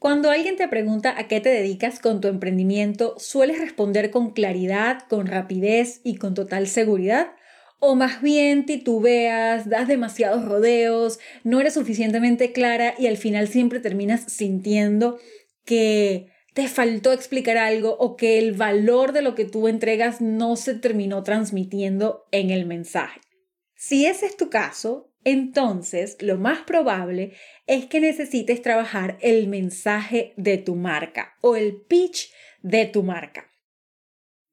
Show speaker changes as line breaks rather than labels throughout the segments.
Cuando alguien te pregunta a qué te dedicas con tu emprendimiento, ¿sueles responder con claridad, con rapidez y con total seguridad? ¿O más bien titubeas, das demasiados rodeos, no eres suficientemente clara y al final siempre terminas sintiendo que te faltó explicar algo o que el valor de lo que tú entregas no se terminó transmitiendo en el mensaje? Si ese es tu caso, entonces lo más probable es que necesites trabajar el mensaje de tu marca o el pitch de tu marca.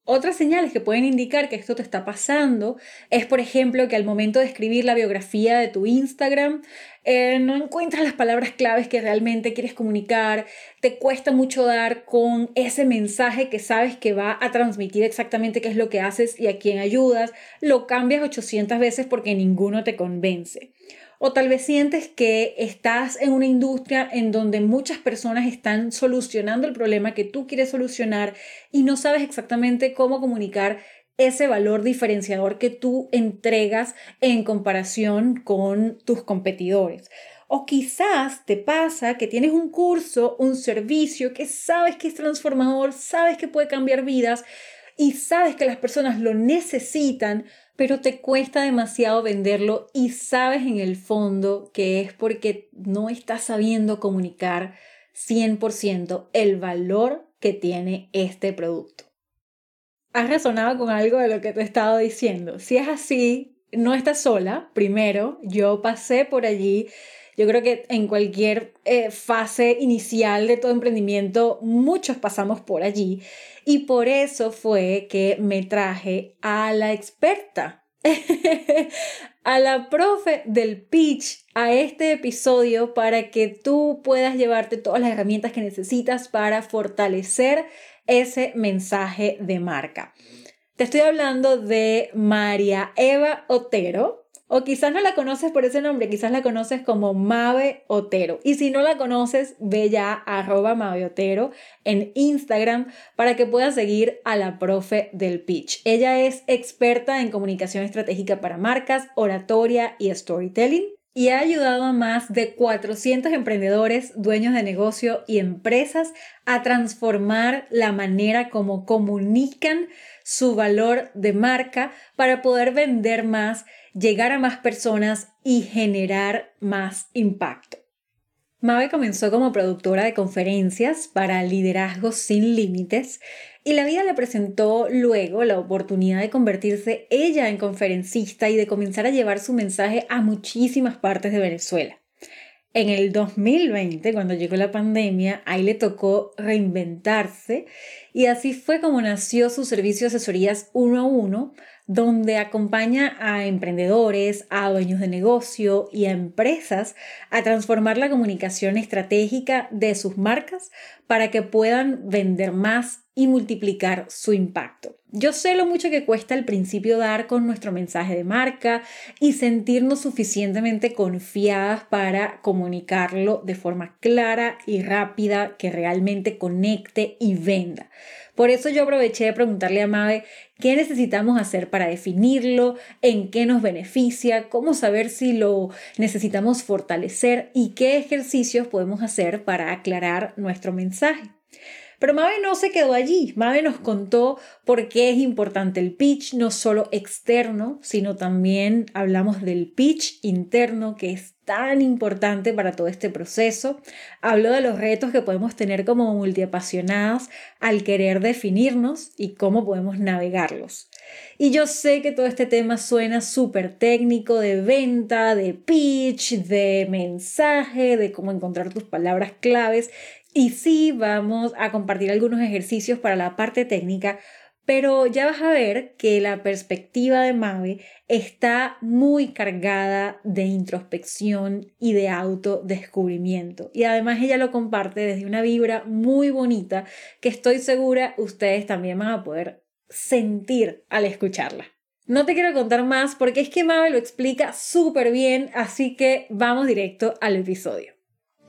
Otras señales que pueden indicar que esto te está pasando es, por ejemplo, que al momento de escribir la biografía de tu Instagram, eh, no encuentras las palabras claves que realmente quieres comunicar, te cuesta mucho dar con ese mensaje que sabes que va a transmitir exactamente qué es lo que haces y a quién ayudas, lo cambias 800 veces porque ninguno te convence. O tal vez sientes que estás en una industria en donde muchas personas están solucionando el problema que tú quieres solucionar y no sabes exactamente cómo comunicar ese valor diferenciador que tú entregas en comparación con tus competidores. O quizás te pasa que tienes un curso, un servicio que sabes que es transformador, sabes que puede cambiar vidas y sabes que las personas lo necesitan, pero te cuesta demasiado venderlo y sabes en el fondo que es porque no estás sabiendo comunicar 100% el valor que tiene este producto. ¿Has resonado con algo de lo que te he estado diciendo? Si es así, no estás sola. Primero, yo pasé por allí. Yo creo que en cualquier eh, fase inicial de todo emprendimiento, muchos pasamos por allí. Y por eso fue que me traje a la experta, a la profe del pitch, a este episodio para que tú puedas llevarte todas las herramientas que necesitas para fortalecer ese mensaje de marca. Te estoy hablando de María Eva Otero. O quizás no la conoces por ese nombre, quizás la conoces como Mave Otero. Y si no la conoces, ve ya arroba Mave Otero en Instagram para que puedas seguir a la profe del pitch. Ella es experta en comunicación estratégica para marcas, oratoria y storytelling y ha ayudado a más de 400 emprendedores, dueños de negocio y empresas a transformar la manera como comunican su valor de marca para poder vender más llegar a más personas y generar más impacto. Mabe comenzó como productora de conferencias para liderazgos sin límites y la vida le presentó luego la oportunidad de convertirse ella en conferencista y de comenzar a llevar su mensaje a muchísimas partes de Venezuela. En el 2020, cuando llegó la pandemia, ahí le tocó reinventarse y así fue como nació su servicio de asesorías uno a uno donde acompaña a emprendedores, a dueños de negocio y a empresas a transformar la comunicación estratégica de sus marcas para que puedan vender más y multiplicar su impacto. Yo sé lo mucho que cuesta al principio dar con nuestro mensaje de marca y sentirnos suficientemente confiadas para comunicarlo de forma clara y rápida que realmente conecte y venda. Por eso yo aproveché de preguntarle a Mabe qué necesitamos hacer para definirlo, en qué nos beneficia, cómo saber si lo necesitamos fortalecer y qué ejercicios podemos hacer para aclarar nuestro mensaje. Pero Mabe no se quedó allí. Mabe nos contó por qué es importante el pitch, no solo externo, sino también hablamos del pitch interno, que es tan importante para todo este proceso. Habló de los retos que podemos tener como multiapasionadas al querer definirnos y cómo podemos navegarlos. Y yo sé que todo este tema suena súper técnico de venta, de pitch, de mensaje, de cómo encontrar tus palabras claves. Y sí, vamos a compartir algunos ejercicios para la parte técnica, pero ya vas a ver que la perspectiva de Mabe está muy cargada de introspección y de autodescubrimiento. Y además ella lo comparte desde una vibra muy bonita que estoy segura ustedes también van a poder sentir al escucharla. No te quiero contar más porque es que Mabe lo explica súper bien, así que vamos directo al episodio.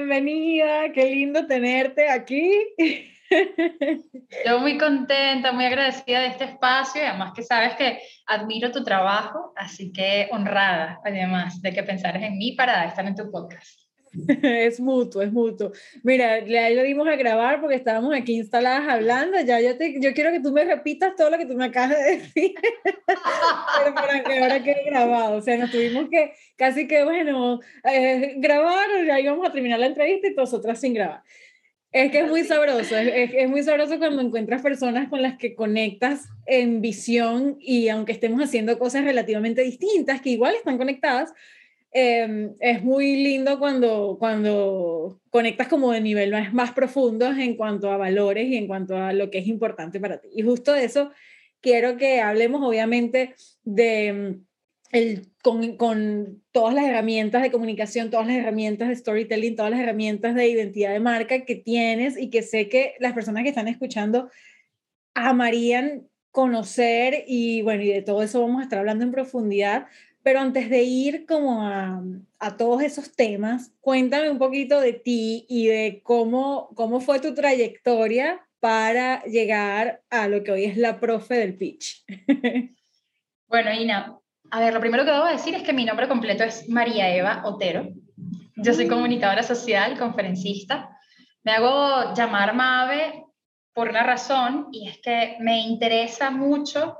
Bienvenida, qué lindo tenerte aquí.
Yo muy contenta, muy agradecida de este espacio y además que sabes que admiro tu trabajo, así que honrada además de que pensaras en mí para estar en tu podcast.
Es mutuo, es mutuo. Mira, ya lo dimos a grabar porque estábamos aquí instaladas hablando. Ya yo, te, yo quiero que tú me repitas todo lo que tú me acabas de decir, pero para que ahora quede grabado. O sea, nos tuvimos que casi que, bueno, eh, grabar, ya íbamos a terminar la entrevista y nosotras sin grabar. Es que es muy sabroso, es, es, muy sabroso cuando encuentras personas con las que conectas en visión y aunque estemos haciendo cosas relativamente distintas, que igual están conectadas, Em, es muy lindo cuando, cuando conectas como de nivel más, más profundos en cuanto a valores y en cuanto a lo que es importante para ti. Y justo de eso quiero que hablemos obviamente de em, el, con, con, todas las herramientas de comunicación, todas las herramientas de storytelling, todas las herramientas de identidad de marca que tienes y que sé que las personas que están escuchando amarían conocer y bueno, y de todo eso vamos a estar hablando en profundidad, pero antes de ir como a, a, todos esos temas, cuéntame un poquito de ti y de cómo, cómo fue tu trayectoria para llegar a lo que hoy es la profe del pitch.
bueno, Ina, a ver, lo primero que debo decir es que mi nombre completo es María Eva Otero. Yo soy mm. comunicadora social, conferencista. Me hago llamar Mave por una razón y es que me interesa mucho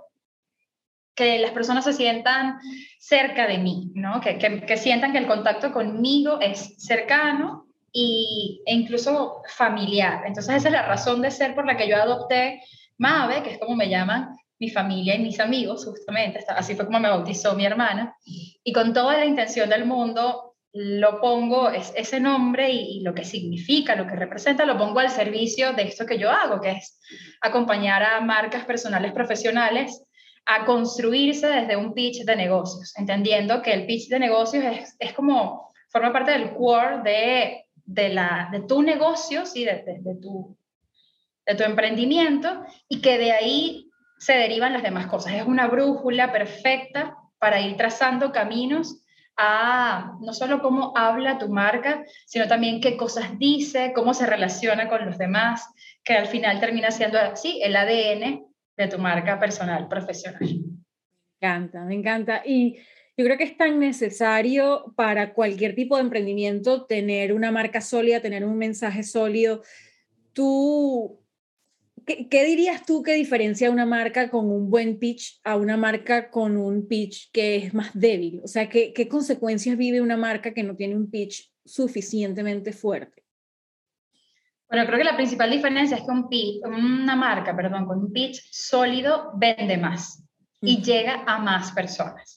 que las personas se sientan cerca de mí, ¿no? Que, que, sientan que el contacto conmigo es cercano y, e incluso familiar. Entonces esa es la razón de ser por la que yo adopté Mave, que es como me llaman mi familia y mis amigos, justamente, así fue como me bautizó mi hermana, y con toda la intención del mundo lo pongo, es, ese nombre y, y, lo que significa, lo que representa, lo pongo al servicio de esto que yo hago, que es acompañar a marcas personales profesionales a construirse desde un pitch de negocios, entendiendo que el pitch de negocios es, es como, forma parte del core de, de, la, de tu negocio, ¿sí? de, de, tu, de tu emprendimiento, y que de ahí se derivan las demás cosas. Es una brújula perfecta para ir trazando caminos a no solo cómo habla tu marca, sino también qué cosas dice, cómo se relaciona con los demás, que al final termina siendo así el ADN de tu marca personal, profesional.
Me encanta, me encanta. Y yo creo que es tan necesario para cualquier tipo de emprendimiento tener una marca sólida, tener un mensaje sólido. Tú, ¿qué, dirías tú que diferencia una marca con un buen pitch a una marca con un pitch que es más débil? O sea, ¿qué, qué consecuencias vive una marca que no tiene un pitch suficientemente fuerte?
Bueno, creo que la principal diferencia es que un pitch, una marca, perdón, con un pitch sólido vende más y llega a más personas.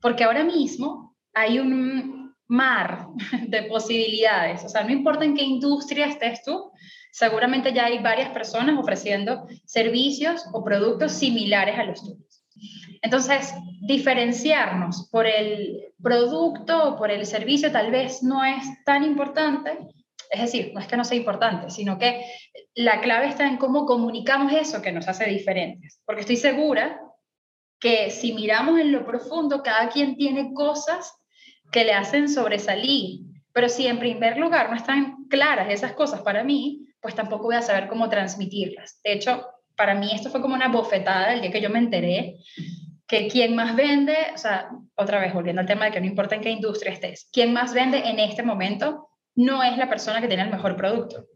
Porque ahora mismo hay un mar de posibilidades. O sea, no importa en qué industria estés tú, seguramente ya hay varias personas ofreciendo servicios o productos similares a los tuyos. Entonces, diferenciarnos por el producto o por el servicio tal vez no es tan importante, es decir, no es que no sea importante, sino que la clave está en cómo comunicamos eso que nos hace diferentes. Porque estoy segura que si miramos en lo profundo, cada quien tiene cosas que le hacen sobresalir. Pero si en primer lugar no están claras esas cosas para mí, pues tampoco voy a saber cómo transmitirlas. De hecho, para mí esto fue como una bofetada el día que yo me enteré que quien más vende, o sea, otra vez volviendo al tema de que no importa en qué industria estés, quien más vende en este momento no es la persona que tiene el mejor producto.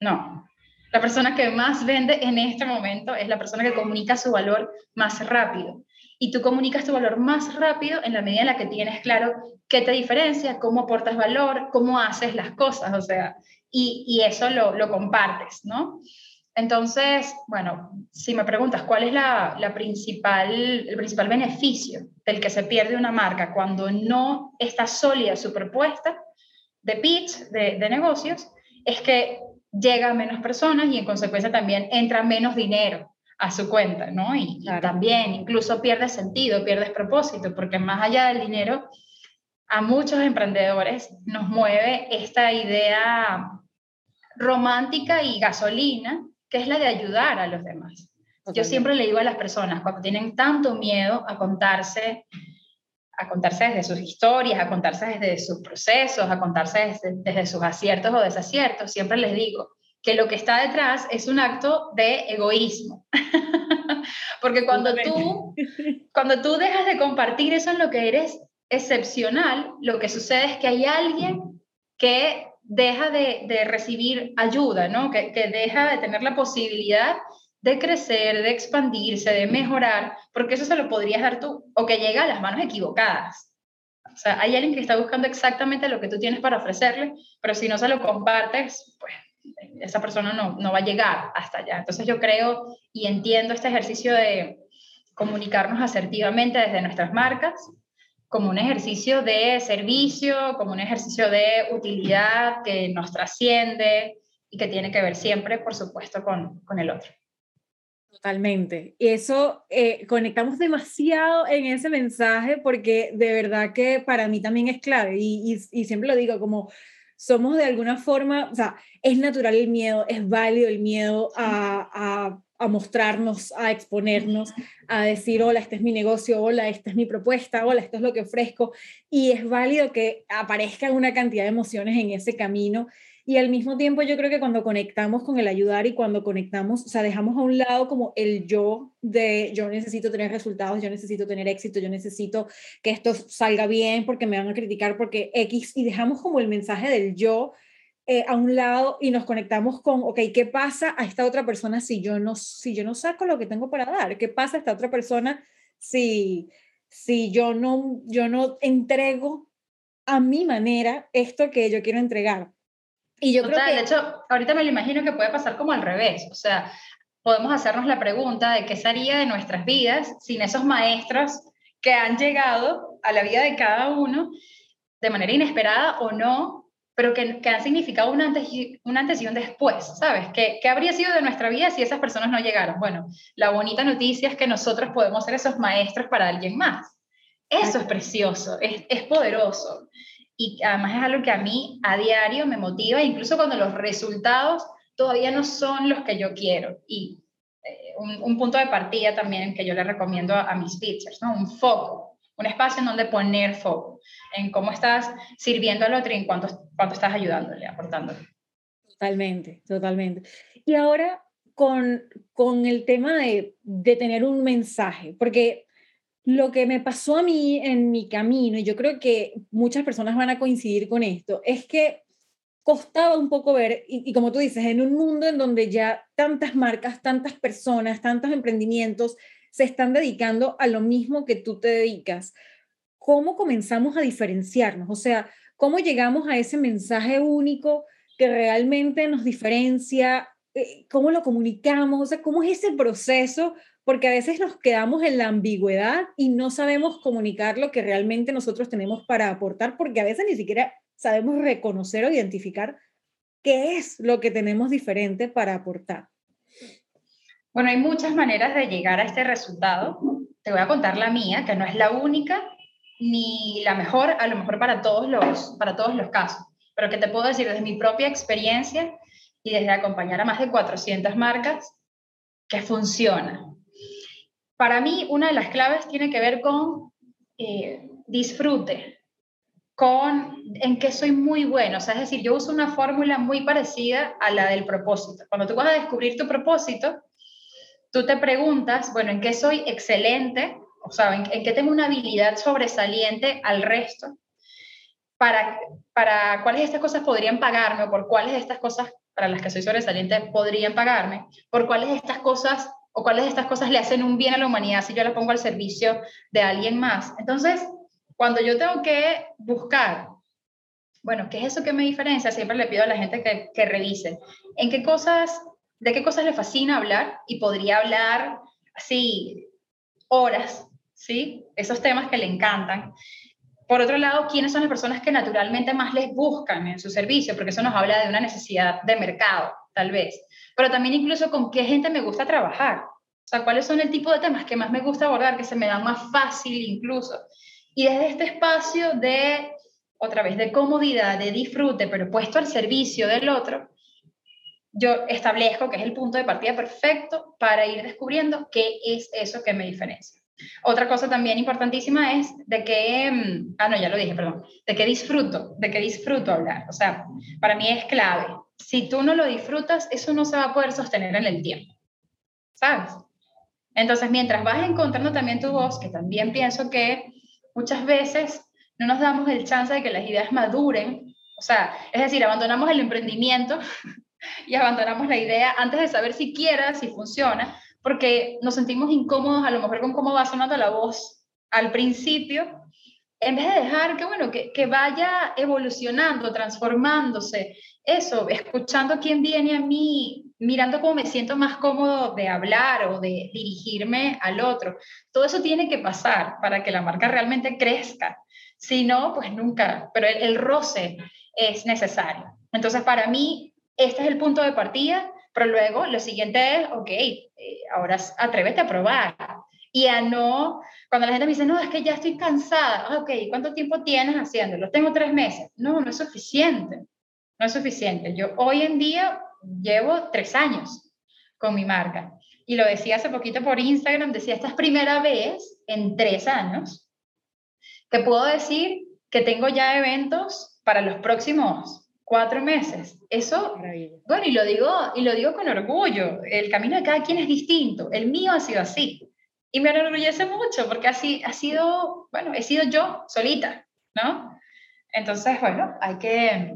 No. La persona que más vende en este momento es la persona que comunica su valor más rápido. Y tú comunicas tu valor más rápido en la medida en la que tienes claro qué te diferencia, cómo aportas valor, cómo haces las cosas, o sea, y, eso lo, lo, compartes, ¿no? Entonces, bueno, si me preguntas cuál es la, la principal, el principal beneficio del que se pierde una marca cuando no está sólida su propuesta, de pitch, de, negocios, es que llega a menos personas y en consecuencia también entra menos dinero a su cuenta, ¿no? Y, también incluso pierdes sentido, pierdes propósito, porque más allá del dinero, a muchos emprendedores nos mueve esta idea romántica y gasolina, que es la de ayudar a los demás. Yo siempre le digo a las personas, cuando tienen tanto miedo a contarse, a contarse desde sus historias, a contarse desde sus procesos, a contarse desde, sus aciertos o desaciertos, siempre les digo que lo que está detrás es un acto de egoísmo. Porque cuando tú, cuando tú dejas de compartir eso en lo que eres excepcional, lo que sucede es que hay alguien que deja de, recibir ayuda, ¿no? Que, que, deja de tener la posibilidad de crecer, de expandirse, de mejorar, porque eso se lo podrías dar tú, o que llega a las manos equivocadas. O sea, hay alguien que está buscando exactamente lo que tú tienes para ofrecerle, pero si no se lo compartes, pues esa persona no, no va a llegar hasta allá. Entonces yo creo y entiendo este ejercicio de comunicarnos asertivamente desde nuestras marcas, como un ejercicio de servicio, como un ejercicio de utilidad que nos trasciende y que tiene que ver siempre, por supuesto, con, con el otro.
Totalmente. Y eso eh, conectamos demasiado en ese mensaje porque de verdad que para mí también es clave y, y, siempre lo digo como somos de alguna forma, o sea, es natural el miedo, es válido el miedo a, a a mostrarnos, a exponernos, a decir, hola, este es mi negocio, hola, esta es mi propuesta, hola, esto es lo que ofrezco. Y es válido que aparezcan una cantidad de emociones en ese camino. Y al mismo tiempo yo creo que cuando conectamos con el ayudar y cuando conectamos, o sea, dejamos a un lado como el yo de yo necesito tener resultados, yo necesito tener éxito, yo necesito que esto salga bien porque me van a criticar porque X y dejamos como el mensaje del yo eh, a un lado y nos conectamos con, ok, ¿qué pasa a esta otra persona si yo no, si yo no saco lo que tengo para dar? ¿Qué pasa a esta otra persona si, si yo, no, yo no entrego a mi manera esto que yo quiero entregar?
Y yo creo que... De hecho, ahorita me lo imagino que puede pasar como al revés. O sea, podemos hacernos la pregunta de qué sería de nuestras vidas sin esos maestros que han llegado a la vida de cada uno de manera inesperada o no, pero que, que han significado un antes, y, un antes y un después, ¿sabes? ¿Qué, ¿Qué habría sido de nuestra vida si esas personas no llegaron? Bueno, la bonita noticia es que nosotros podemos ser esos maestros para alguien más. Eso es precioso, es, es poderoso. Y además es algo que a mí a diario me motiva, incluso cuando los resultados todavía no son los que yo quiero. Y eh, un, un, punto de partida también que yo le recomiendo a, mis pitchers, ¿no? Un foco un espacio en donde poner foco, en cómo estás sirviendo al otro y en cuánto, cuánto estás ayudándole, aportándole.
Totalmente, totalmente. Y ahora con, con el tema de, de tener un mensaje, porque lo que me pasó a mí en mi camino, y yo creo que muchas personas van a coincidir con esto, es que costaba un poco ver, y, y, como tú dices, en un mundo en donde ya tantas marcas, tantas personas, tantos emprendimientos se están dedicando a lo mismo que tú te dedicas. ¿Cómo comenzamos a diferenciarnos? O sea, ¿cómo llegamos a ese mensaje único que realmente nos diferencia? Eh, ¿Cómo lo comunicamos? O sea, ¿cómo es ese proceso? Porque a veces nos quedamos en la ambigüedad y no sabemos comunicar lo que realmente nosotros tenemos para aportar, porque a veces ni siquiera sabemos reconocer o identificar qué es lo que tenemos diferente para aportar.
Bueno, hay muchas maneras de llegar a este resultado. Te voy a contar la mía, que no es la única ni la mejor, a lo mejor para todos los, para todos los casos, pero que te puedo decir desde mi propia experiencia y desde acompañar a más de 400 marcas, que funciona. Para mí, una de las claves tiene que ver con eh, disfrute, con en qué soy muy bueno. O es decir, yo uso una fórmula muy parecida a la del propósito. Cuando tú vas a descubrir tu propósito, tú te preguntas, bueno, ¿en qué soy excelente? O sea, ¿en, qué tengo una habilidad sobresaliente al resto? Para, para cuáles de estas cosas podrían pagarme o por cuáles de estas cosas para las que soy sobresaliente podrían pagarme, por cuáles de estas cosas o cuáles de estas cosas le hacen un bien a la humanidad si yo las pongo al servicio de alguien más. Entonces, cuando yo tengo que buscar, bueno, ¿qué es eso que me diferencia? Siempre le pido a la gente que, revise en qué cosas de qué cosas le fascina hablar y podría hablar así horas, ¿sí? Esos temas que le encantan. por otro lado, quiénes son las personas que naturalmente más les buscan en su servicio, porque eso nos habla de una necesidad de mercado, tal vez. Pero también incluso con qué gente me gusta trabajar. O sea, cuáles son el tipo de temas que más me gusta abordar, que se me dan más fácil incluso. Y desde este espacio de, otra vez, de comodidad, de disfrute, pero puesto al servicio del otro, yo establezco que es el punto de partida perfecto para ir descubriendo qué es eso que me diferencia. Otra cosa también importantísima es de que, mm, ah, no, ya lo dije, perdón, de que disfruto, de que disfruto hablar. O sea, para mí es clave. Si tú no lo disfrutas, eso no se va a poder sostener en el tiempo. ¿Sabes? Entonces, mientras vas encontrando también tu voz, que también pienso que muchas veces no nos damos el chance de que las ideas maduren. O sea, es decir, abandonamos el emprendimiento y abandonamos la idea antes de saber siquiera si funciona, porque nos sentimos incómodos a lo mejor con cómo va sonando la voz al principio, en vez de dejar que, bueno, que, que vaya evolucionando, transformándose, eso, escuchando quién viene a mí, mirando cómo me siento más cómodo de hablar o de dirigirme al otro. Todo eso tiene que pasar para que la marca realmente crezca. Si no, pues nunca, pero el, el roce es necesario. Entonces, para mí, este es el punto de partida pero luego lo siguiente es, ok, eh, ahora atrévete a probar. Y a no, cuando la gente me dice, no, es que ya estoy cansada, ah, ok, ¿cuánto tiempo tienes haciéndolo? Tengo tres meses. No, no es suficiente. No es suficiente. Yo hoy en día llevo tres años con mi marca. Y lo decía hace poquito por Instagram, decía, esta es primera vez en tres años que puedo decir que tengo ya eventos para los próximos cuatro meses. Eso, bueno, y lo, digo, y lo digo con orgullo, el camino de cada quien es distinto, el mío ha sido así. Y me enorgullece mucho porque así ha sido, bueno, he sido yo solita, ¿no? Entonces, bueno, hay que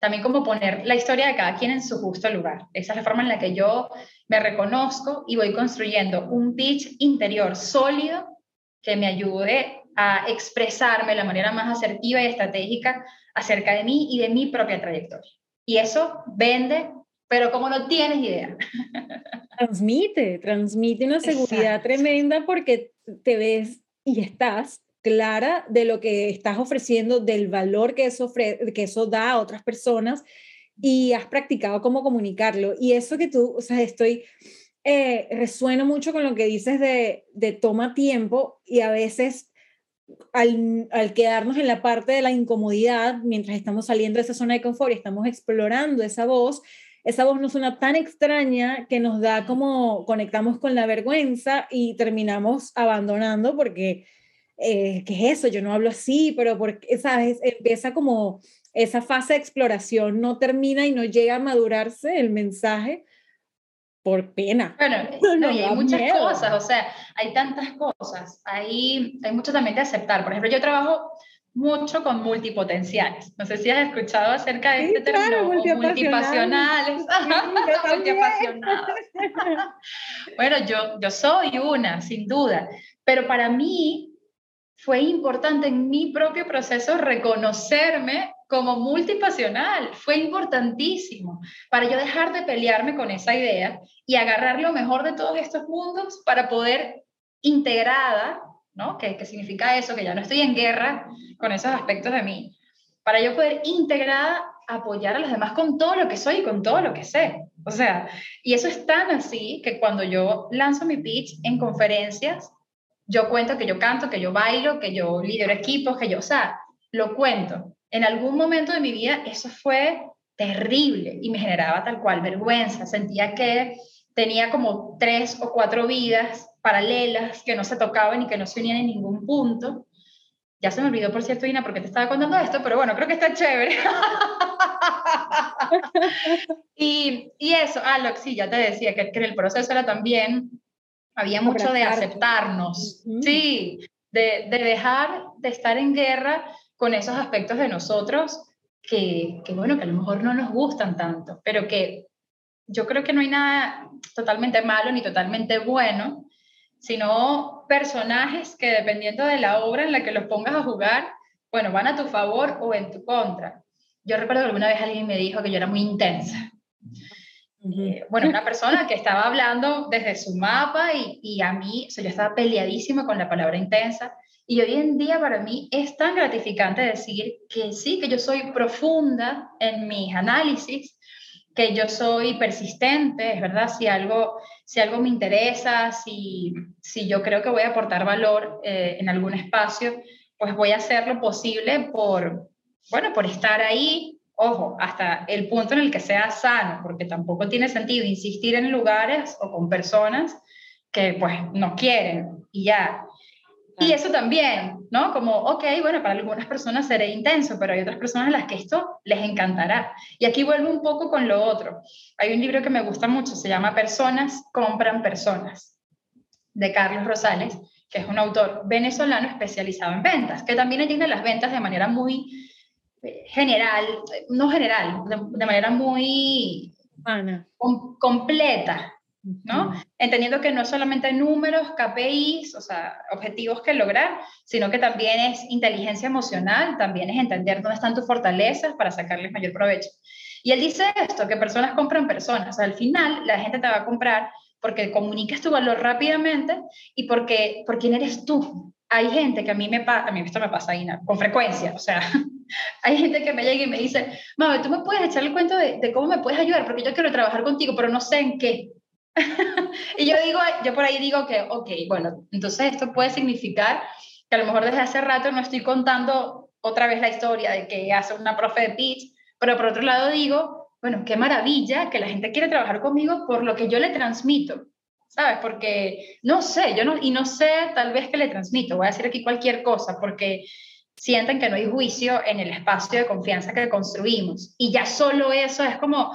también como poner la historia de cada quien en su justo lugar. Esa es la forma en la que yo me reconozco y voy construyendo un pitch interior sólido que me ayude a expresarme de la manera más asertiva y estratégica acerca de mí y de mi propia trayectoria. Y eso vende, pero como no tienes idea.
Transmite, transmite una seguridad tremenda porque te ves y estás clara de lo que estás ofreciendo, del valor que eso, que eso da a otras personas y has practicado cómo comunicarlo. Y eso que tú, o sea, estoy, eh, resueno mucho con lo que dices de, de toma tiempo y a veces al, al, quedarnos en la parte de la incomodidad, mientras estamos saliendo de esa zona de confort y estamos explorando esa voz, esa voz nos suena tan extraña que nos da como conectamos con la vergüenza y terminamos abandonando porque, eh, ¿qué es eso? Yo no hablo así, pero porque, ¿sabes? Empieza como esa fase de exploración, no termina y no llega a madurarse el mensaje por pena.
Bueno, hay muchas cosas, o sea, hay tantas cosas, hay, hay mucho también de aceptar. Por ejemplo, yo trabajo mucho con multipotenciales. No sé si has escuchado acerca de este término, multipasionales. bueno, yo, yo soy una, sin duda, pero para mí fue importante en mi propio proceso reconocerme como multipasional. Fue importantísimo para yo dejar de pelearme con esa idea y agarrar lo mejor de todos estos mundos para poder integrada, ¿no? ¿Qué, ¿Qué significa eso? Que ya no estoy en guerra con esos aspectos de mí. Para yo poder integrada apoyar a los demás con todo lo que soy y con todo lo que sé. O sea, y eso es tan así que cuando yo lanzo mi pitch en conferencias, yo cuento que yo canto, que yo bailo, que yo lidero equipos, que yo, o sea, lo cuento en algún momento de mi vida eso fue terrible y me generaba tal cual vergüenza. Sentía que tenía como tres o cuatro vidas paralelas que no se tocaban y que no se unían en ningún punto. Ya se me olvidó, por cierto, Ina, porque te estaba contando esto, pero bueno, creo que está chévere. y, y, eso, Alex, ah, sí, ya te decía que, que, el proceso era también, había mucho de aceptarnos, sí, de, de dejar de estar en guerra con esos aspectos de nosotros que, que, bueno, que a lo mejor no nos gustan tanto, pero que yo creo que no hay nada totalmente malo ni totalmente bueno, sino personajes que dependiendo de la obra en la que los pongas a jugar, bueno, van a tu favor o en tu contra. Yo recuerdo que alguna vez alguien me dijo que yo era muy intensa. Eh, bueno, una persona que estaba hablando desde su mapa y, y a mí, o sea, yo estaba peleadísima con la palabra intensa Y hoy en día para mí es tan gratificante decir que sí, que yo soy profunda en mis análisis, que yo soy persistente, es verdad, si algo, si algo me interesa, si, si yo creo que voy a aportar valor eh, en algún espacio, pues voy a hacer lo posible por, bueno, por estar ahí, ojo, hasta el punto en el que sea sano, porque tampoco tiene sentido insistir en lugares o con personas que pues no quieren y ya. Y eso también, ¿no? Como, ok, bueno, para algunas personas seré intenso, pero hay otras personas a las que esto les encantará. Y aquí vuelvo un poco con lo otro. Hay un libro que me gusta mucho, se llama Personas compran personas, de Carlos Rosales, que es un autor venezolano especializado en ventas, que también entiende las ventas de manera muy eh, general, no general, de, manera muy completa, ¿no? Entendiendo que no solamente números, KPIs, o sea, objetivos que lograr, sino que también es inteligencia emocional, también es entender dónde están tus fortalezas para sacarles mayor provecho. Y él dice esto, que personas compran personas, al final la gente te va a comprar porque comunicas tu valor rápidamente y porque por quién eres tú. Hay gente que a mí me pasa, a mí esto me pasa ahí, con frecuencia, o sea, hay gente que me llega y me dice, mami, tú me puedes echar el cuento de, de cómo me puedes ayudar, porque yo quiero trabajar contigo, pero no sé en qué. y yo digo, yo por ahí digo que, ok, bueno, entonces esto puede significar que a lo mejor desde hace rato no estoy contando otra vez la historia de que hace una profe de pitch, pero por otro lado digo, bueno, qué maravilla que la gente quiere trabajar conmigo por lo que yo le transmito, ¿sabes? Porque no sé, yo no, y no sé tal vez que le transmito, voy a decir aquí cualquier cosa, porque sienten que no hay juicio en el espacio de confianza que construimos. Y ya solo eso es como,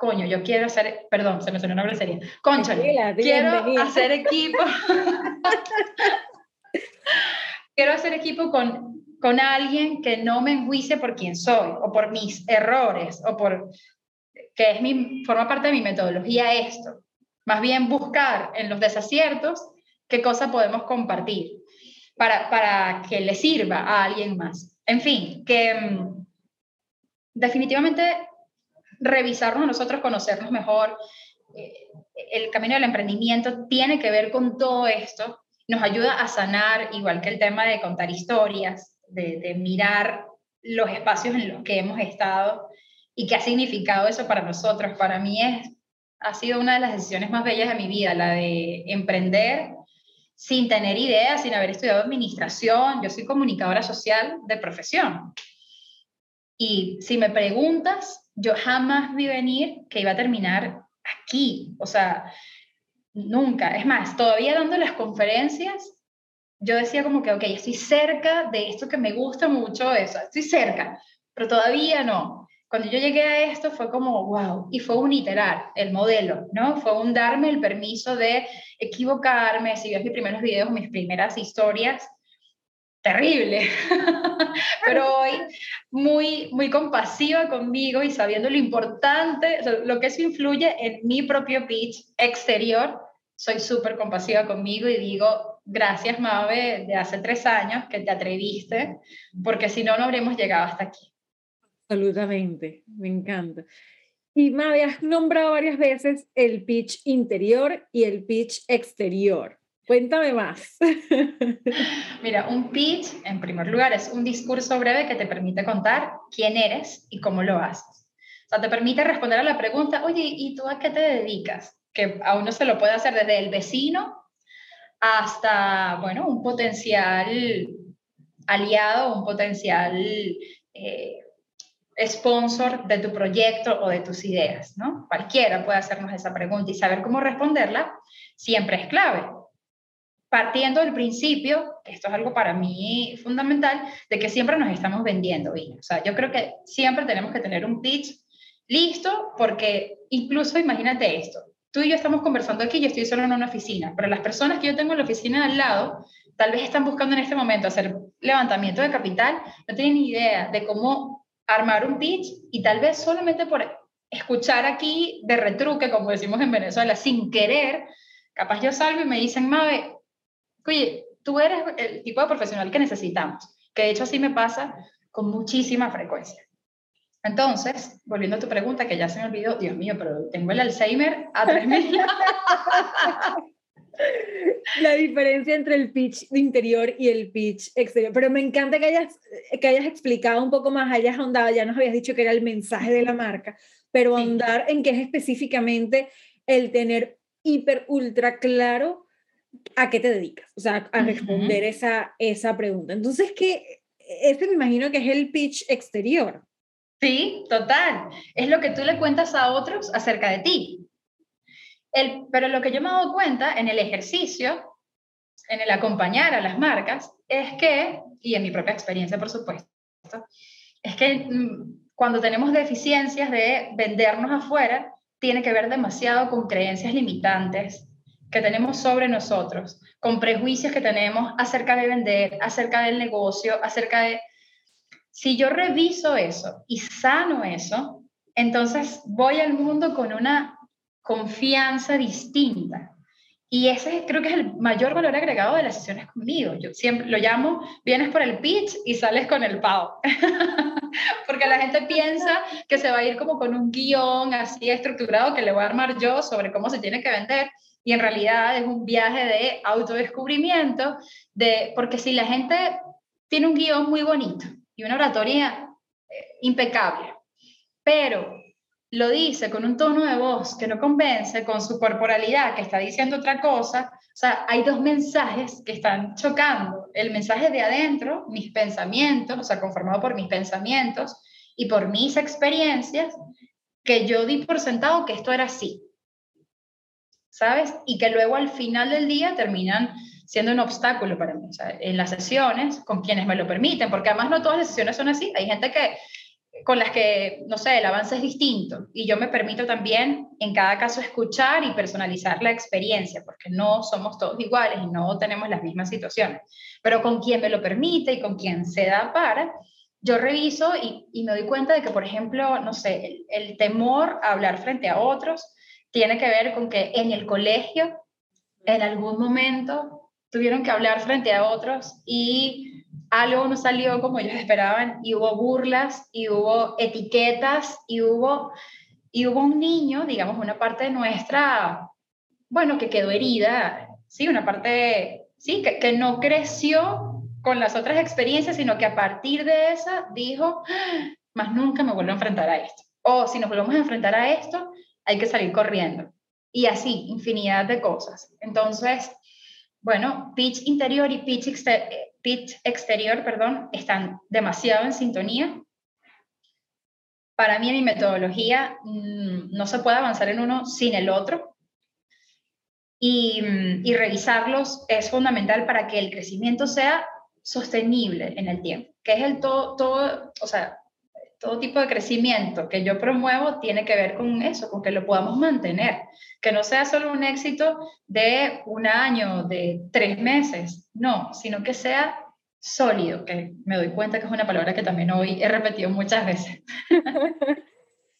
coño, yo quiero hacer, perdón, se me sonó una grosería, concha, quiero hacer equipo, quiero hacer equipo con, con alguien que no me enjuicie por quién soy, o por mis errores, o por, que es mi, forma parte de mi metodología esto, más bien buscar en los desaciertos qué cosa podemos compartir para, para que le sirva a alguien más. En fin, que mm, definitivamente revisarnos nosotros, conocernos mejor. Eh, el camino del emprendimiento tiene que ver con todo esto, nos ayuda a sanar, igual que el tema de contar historias, de, mirar los espacios en los que hemos estado y qué ha significado eso para nosotros. Para mí es, ha sido una de las decisiones más bellas de mi vida, la de emprender sin tener ideas, sin haber estudiado administración. Yo soy comunicadora social de profesión. Y si me preguntas, yo jamás vi venir que iba a terminar aquí, o sea, nunca. Es más, todavía dando las conferencias, yo decía como que, ok, estoy cerca de esto que me gusta mucho, eso, estoy cerca, pero todavía no. Cuando yo llegué a esto fue como, wow, y fue un iterar, el modelo, ¿no? Fue un darme el permiso de equivocarme, si ves mis primeros videos, mis primeras historias, terrible, pero hoy muy, muy compasiva conmigo y sabiendo lo importante, lo que eso influye en mi propio pitch exterior, soy súper compasiva conmigo y digo, gracias Mabe, de hace tres años que te atreviste, porque si no, no habríamos llegado hasta aquí.
Absolutamente, me encanta. Y Mabe, has nombrado varias veces el pitch interior y el pitch exterior. Cuéntame más.
Mira, un pitch, en primer lugar, es un discurso breve que te permite contar quién eres y cómo lo haces. O sea, te permite responder a la pregunta, oye, ¿y tú a qué te dedicas? Que a uno se lo puede hacer desde el vecino hasta, bueno, un potencial aliado, un potencial eh, sponsor de tu proyecto o de tus ideas, ¿no? Cualquiera puede hacernos esa pregunta y saber cómo responderla siempre es clave partiendo del principio, esto es algo para mí fundamental, de que siempre nos estamos vendiendo, O sea, yo creo que siempre tenemos que tener un pitch listo, porque incluso imagínate esto, tú y yo estamos conversando aquí, yo estoy solo en una oficina, pero las personas que yo tengo en la oficina al lado, tal vez están buscando en este momento hacer levantamiento de capital, no tienen ni idea de cómo armar un pitch y tal vez solamente por escuchar aquí de retruque, como decimos en Venezuela, sin querer, capaz yo salgo y me dicen, Mabe, oye, tú eres el tipo de profesional que necesitamos, que de hecho así me pasa con muchísima frecuencia. Entonces, volviendo a tu pregunta, que ya se me olvidó, Dios mío, pero tengo el Alzheimer a 3000.
la diferencia entre el pitch interior y el pitch exterior. Pero me encanta que hayas, que hayas explicado un poco más, hayas ahondado, ya nos habías dicho que era el mensaje de la marca, pero ahondar en qué es específicamente el tener hiper, ultra claro a qué te dedicas, o sea, a responder esa, esa pregunta. Entonces, ¿qué? Este me imagino que es el pitch exterior.
Sí, total. Es lo que tú le cuentas a otros acerca de ti. El, pero lo que yo me he dado cuenta en el ejercicio, en el acompañar a las marcas, es que, y en mi propia experiencia, por supuesto, es que mm, cuando tenemos deficiencias de vendernos afuera, tiene que ver demasiado con creencias limitantes que tenemos sobre nosotros, con prejuicios que tenemos acerca de vender, acerca del negocio, acerca de... Si yo reviso eso y sano eso, entonces voy al mundo con una confianza distinta. Y ese creo que es el mayor valor agregado de las sesiones conmigo. Yo siempre lo llamo, vienes por el pitch y sales con el pavo. Porque la gente piensa que se va a ir como con un guion así estructurado que le voy a armar yo sobre cómo se tiene que vender. Y en realidad es un viaje de autodescubrimiento, de, porque si la gente tiene un guion muy bonito y una oratoria eh, impecable, pero lo dice con un tono de voz que no convence, con su corporalidad que está diciendo otra cosa, o sea, hay dos mensajes que están chocando. El mensaje de adentro, mis pensamientos, o sea, conformado por mis pensamientos y por mis experiencias, que yo di por sentado que esto era así. ¿Sabes? Y que luego al final del día terminan siendo un obstáculo para mí, sea, en las sesiones, con quienes me lo permiten, porque además no todas las sesiones son así. Hay gente que con las que, no sé, el avance es distinto y yo me permito también en cada caso escuchar y personalizar la experiencia, porque no somos todos iguales y no tenemos las mismas situaciones, pero con quien me lo permite y con quien se da para, yo reviso y, me doy cuenta de que, por ejemplo, no sé, el temor a hablar frente a otros tiene que ver con que en el colegio, en algún momento, tuvieron que hablar frente a otros y algo no salió como ellos esperaban y hubo burlas y hubo etiquetas y hubo, y hubo un niño, digamos, una parte nuestra, bueno, que quedó herida, sí, una parte, sí, que, que no creció con las otras experiencias, sino que a partir de esa dijo, ah, más nunca me vuelvo a enfrentar a esto. O si nos volvemos a enfrentar a esto, hay que salir corriendo. Y así, infinidad de cosas. Entonces, bueno, pitch interior y pitch, pitch exterior perdón, están demasiado en sintonía. Para mí, en mi metodología, mm, no se puede avanzar en uno sin el otro. Y, mm, y revisarlos es fundamental para que el crecimiento sea sostenible en el tiempo, que es el todo, todo, o sea, todo tipo de crecimiento que yo promuevo tiene que ver con eso, con que lo podamos mantener, que no sea solo un éxito de un año, de tres meses, no, sino que sea sólido, que me doy cuenta que es una palabra que también hoy he repetido muchas veces.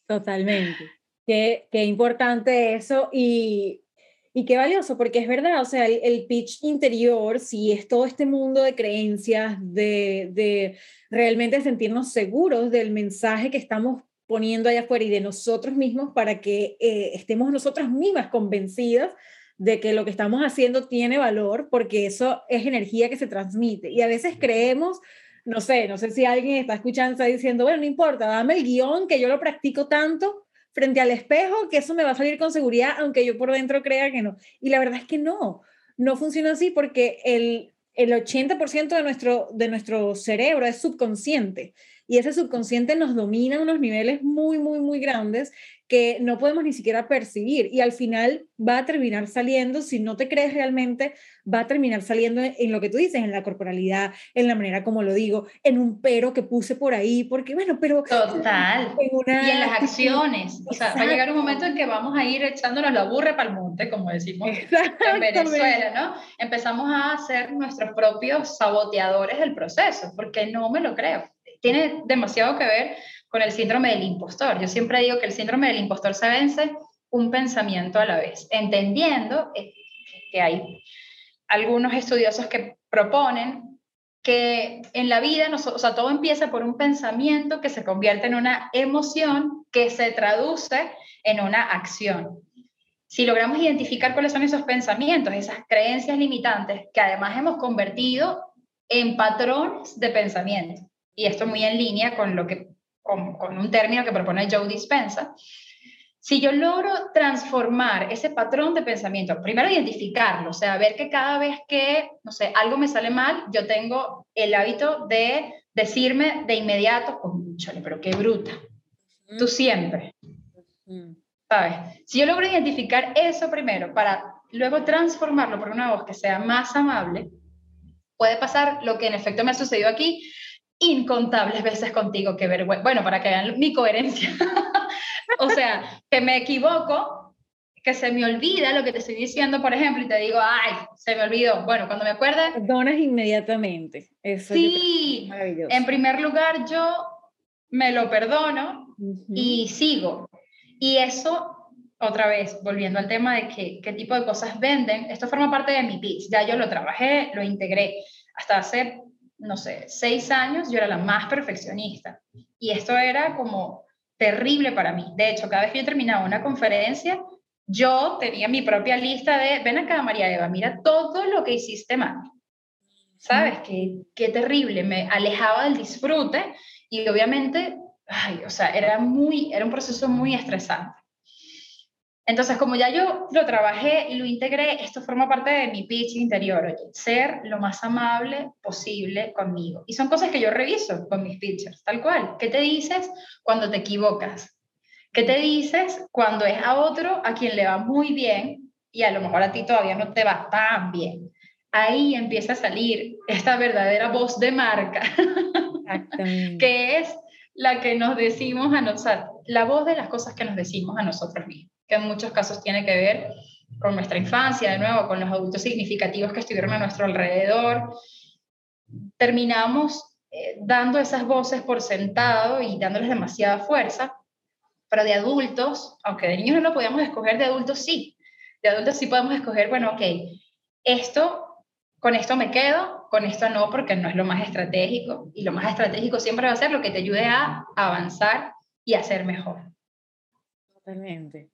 Totalmente. Qué, qué importante eso y y qué valioso, porque es verdad, o sea, el, pitch interior, si es todo este mundo de creencias, de, de realmente sentirnos seguros del mensaje que estamos poniendo allá afuera y de nosotros mismos para que eh, estemos nosotras mismas convencidas de que lo que estamos haciendo tiene valor, porque eso es energía que se transmite. Y a veces creemos, no sé, no sé si alguien está escuchando, está diciendo, bueno, no importa, dame el guion, que yo lo practico tanto, frente al espejo que eso me va a salir con seguridad, aunque yo por dentro crea que no. Y la verdad es que no, no funciona así porque el, el 80% de nuestro, de nuestro cerebro es subconsciente y ese subconsciente nos domina a unos niveles muy, muy, muy grandes que no podemos ni siquiera percibir y al final va a terminar saliendo, si no te crees realmente, va a terminar saliendo en, lo que tú dices, en la corporalidad, en la manera como lo digo, en un pero que puse por ahí, porque bueno, pero...
Total. y en las acciones. O sea, va a llegar un momento en que vamos a ir echándonos la burra para el monte, como decimos en Venezuela, ¿no? Empezamos a ser nuestros propios saboteadores del proceso, porque no me lo creo tiene demasiado que ver con el síndrome del impostor. Yo siempre digo que el síndrome del impostor se vence un pensamiento a la vez, entendiendo eh, que hay algunos estudiosos que proponen que en la vida, o sea, todo empieza por un pensamiento que se convierte en una emoción que se traduce en una acción. si logramos identificar cuáles son esos pensamientos, esas creencias limitantes que además hemos convertido en patrones de pensamiento, y esto muy en línea con, lo que, con, con un término que propone Joe Dispensa, si yo logro transformar ese patrón de pensamiento, primero identificarlo, o sea, ver que cada vez que, no sé, algo me sale mal, yo tengo el hábito de decirme de inmediato, oh, chale, pero qué bruta, tú siempre, ¿sabes? Si yo logro identificar eso primero para luego transformarlo por una voz que sea más amable, puede pasar lo que en efecto me ha sucedido aquí incontables veces contigo, qué vergüenza. Bueno, para que vean mi coherencia. o sea, que me equivoco, que se me olvida lo que te estoy diciendo, por ejemplo, y te digo, ay, se me olvidó. Bueno, cuando me acuerde...
Perdonas inmediatamente. Eso
sí, en primer lugar yo me lo perdono y sigo. Y eso otra vez, volviendo al tema de qué, qué tipo de cosas venden, esto forma parte de mi pitch. Ya yo lo trabajé, lo integré. Hasta hace, no sé, seis años yo era la más perfeccionista. Y esto era como terrible para mí. De hecho, cada vez que yo terminaba una conferencia, yo tenía mi propia lista de, ven acá, María Eva, mira todo lo que hiciste mal. ¿Sabes? Qué, qué terrible. Me alejaba del disfrute y obviamente, ay, o sea, era, muy, era un proceso muy estresante. Entonces, como ya yo lo trabajé y lo integré, esto forma parte de mi pitch interior, oye, ser lo más amable posible conmigo. Y son cosas que yo reviso con mis pitchers, tal cual. ¿Qué te dices cuando te equivocas? ¿Qué te dices cuando es a otro a quien le va muy bien y a lo mejor a ti todavía no te va tan bien? Ahí empieza a salir esta verdadera voz de marca, que es la que nos decimos a nosotros, la voz de las cosas que nos decimos a nosotros mismos que en muchos casos tiene que ver con nuestra infancia, de nuevo, con los adultos significativos que estuvieron a nuestro alrededor. Terminamos eh, dando esas voces por sentado y dándoles demasiada fuerza, pero de adultos, aunque de niños no lo podíamos escoger, de adultos sí. De adultos sí podemos escoger, bueno, ok, esto, con esto me quedo, con esto no, porque no es lo más estratégico. Y lo más estratégico siempre va a ser lo que te ayude a avanzar y a ser mejor.
Totalmente.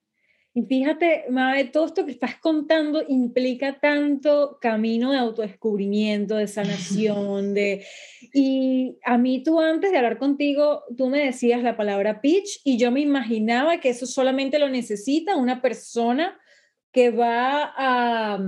Y fíjate, Mae, todo esto que estás contando implica tanto camino de autodescubrimiento, de sanación, de... Y a mí tú antes de hablar contigo, tú me decías la palabra pitch y yo me imaginaba que eso solamente lo necesita una persona que va a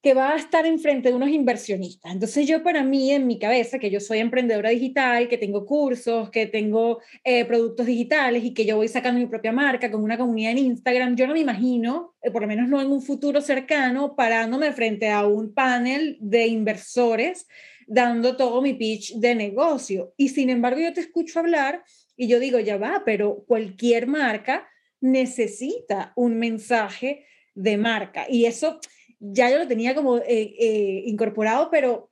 que va a estar enfrente de unos inversionistas. Entonces yo para mí, en mi cabeza, que yo soy emprendedora digital, que tengo cursos, que tengo eh, productos digitales y que yo voy sacando mi propia marca con una comunidad en Instagram, yo no me imagino, eh, por lo menos no en un futuro cercano, parándome frente a un panel de inversores dando todo mi pitch de negocio. Y sin embargo yo te escucho hablar y yo digo, ya va, pero cualquier marca necesita un mensaje de marca. Y eso ya yo lo tenía como eh, eh, incorporado, pero,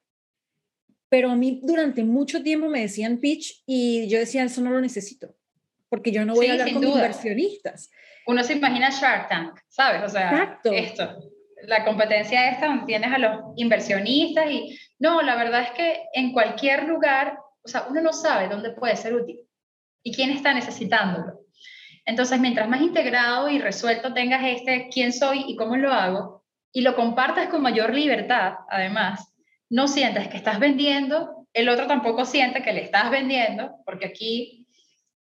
pero a mí durante mucho tiempo me decían pitch y yo decía, eso no lo necesito, porque yo no voy a hablar con inversionistas.
Uno se imagina Shark Tank, ¿sabes? O sea, esto, la competencia esta donde tienes a los inversionistas y no, la verdad es que en cualquier lugar, o sea, uno no sabe dónde puede ser útil y quién está necesitándolo. Entonces, mientras más integrado y resuelto tengas este quién soy y cómo lo hago, y lo compartas con mayor libertad, además, no sientes que estás vendiendo, el otro tampoco siente que le estás vendiendo, porque aquí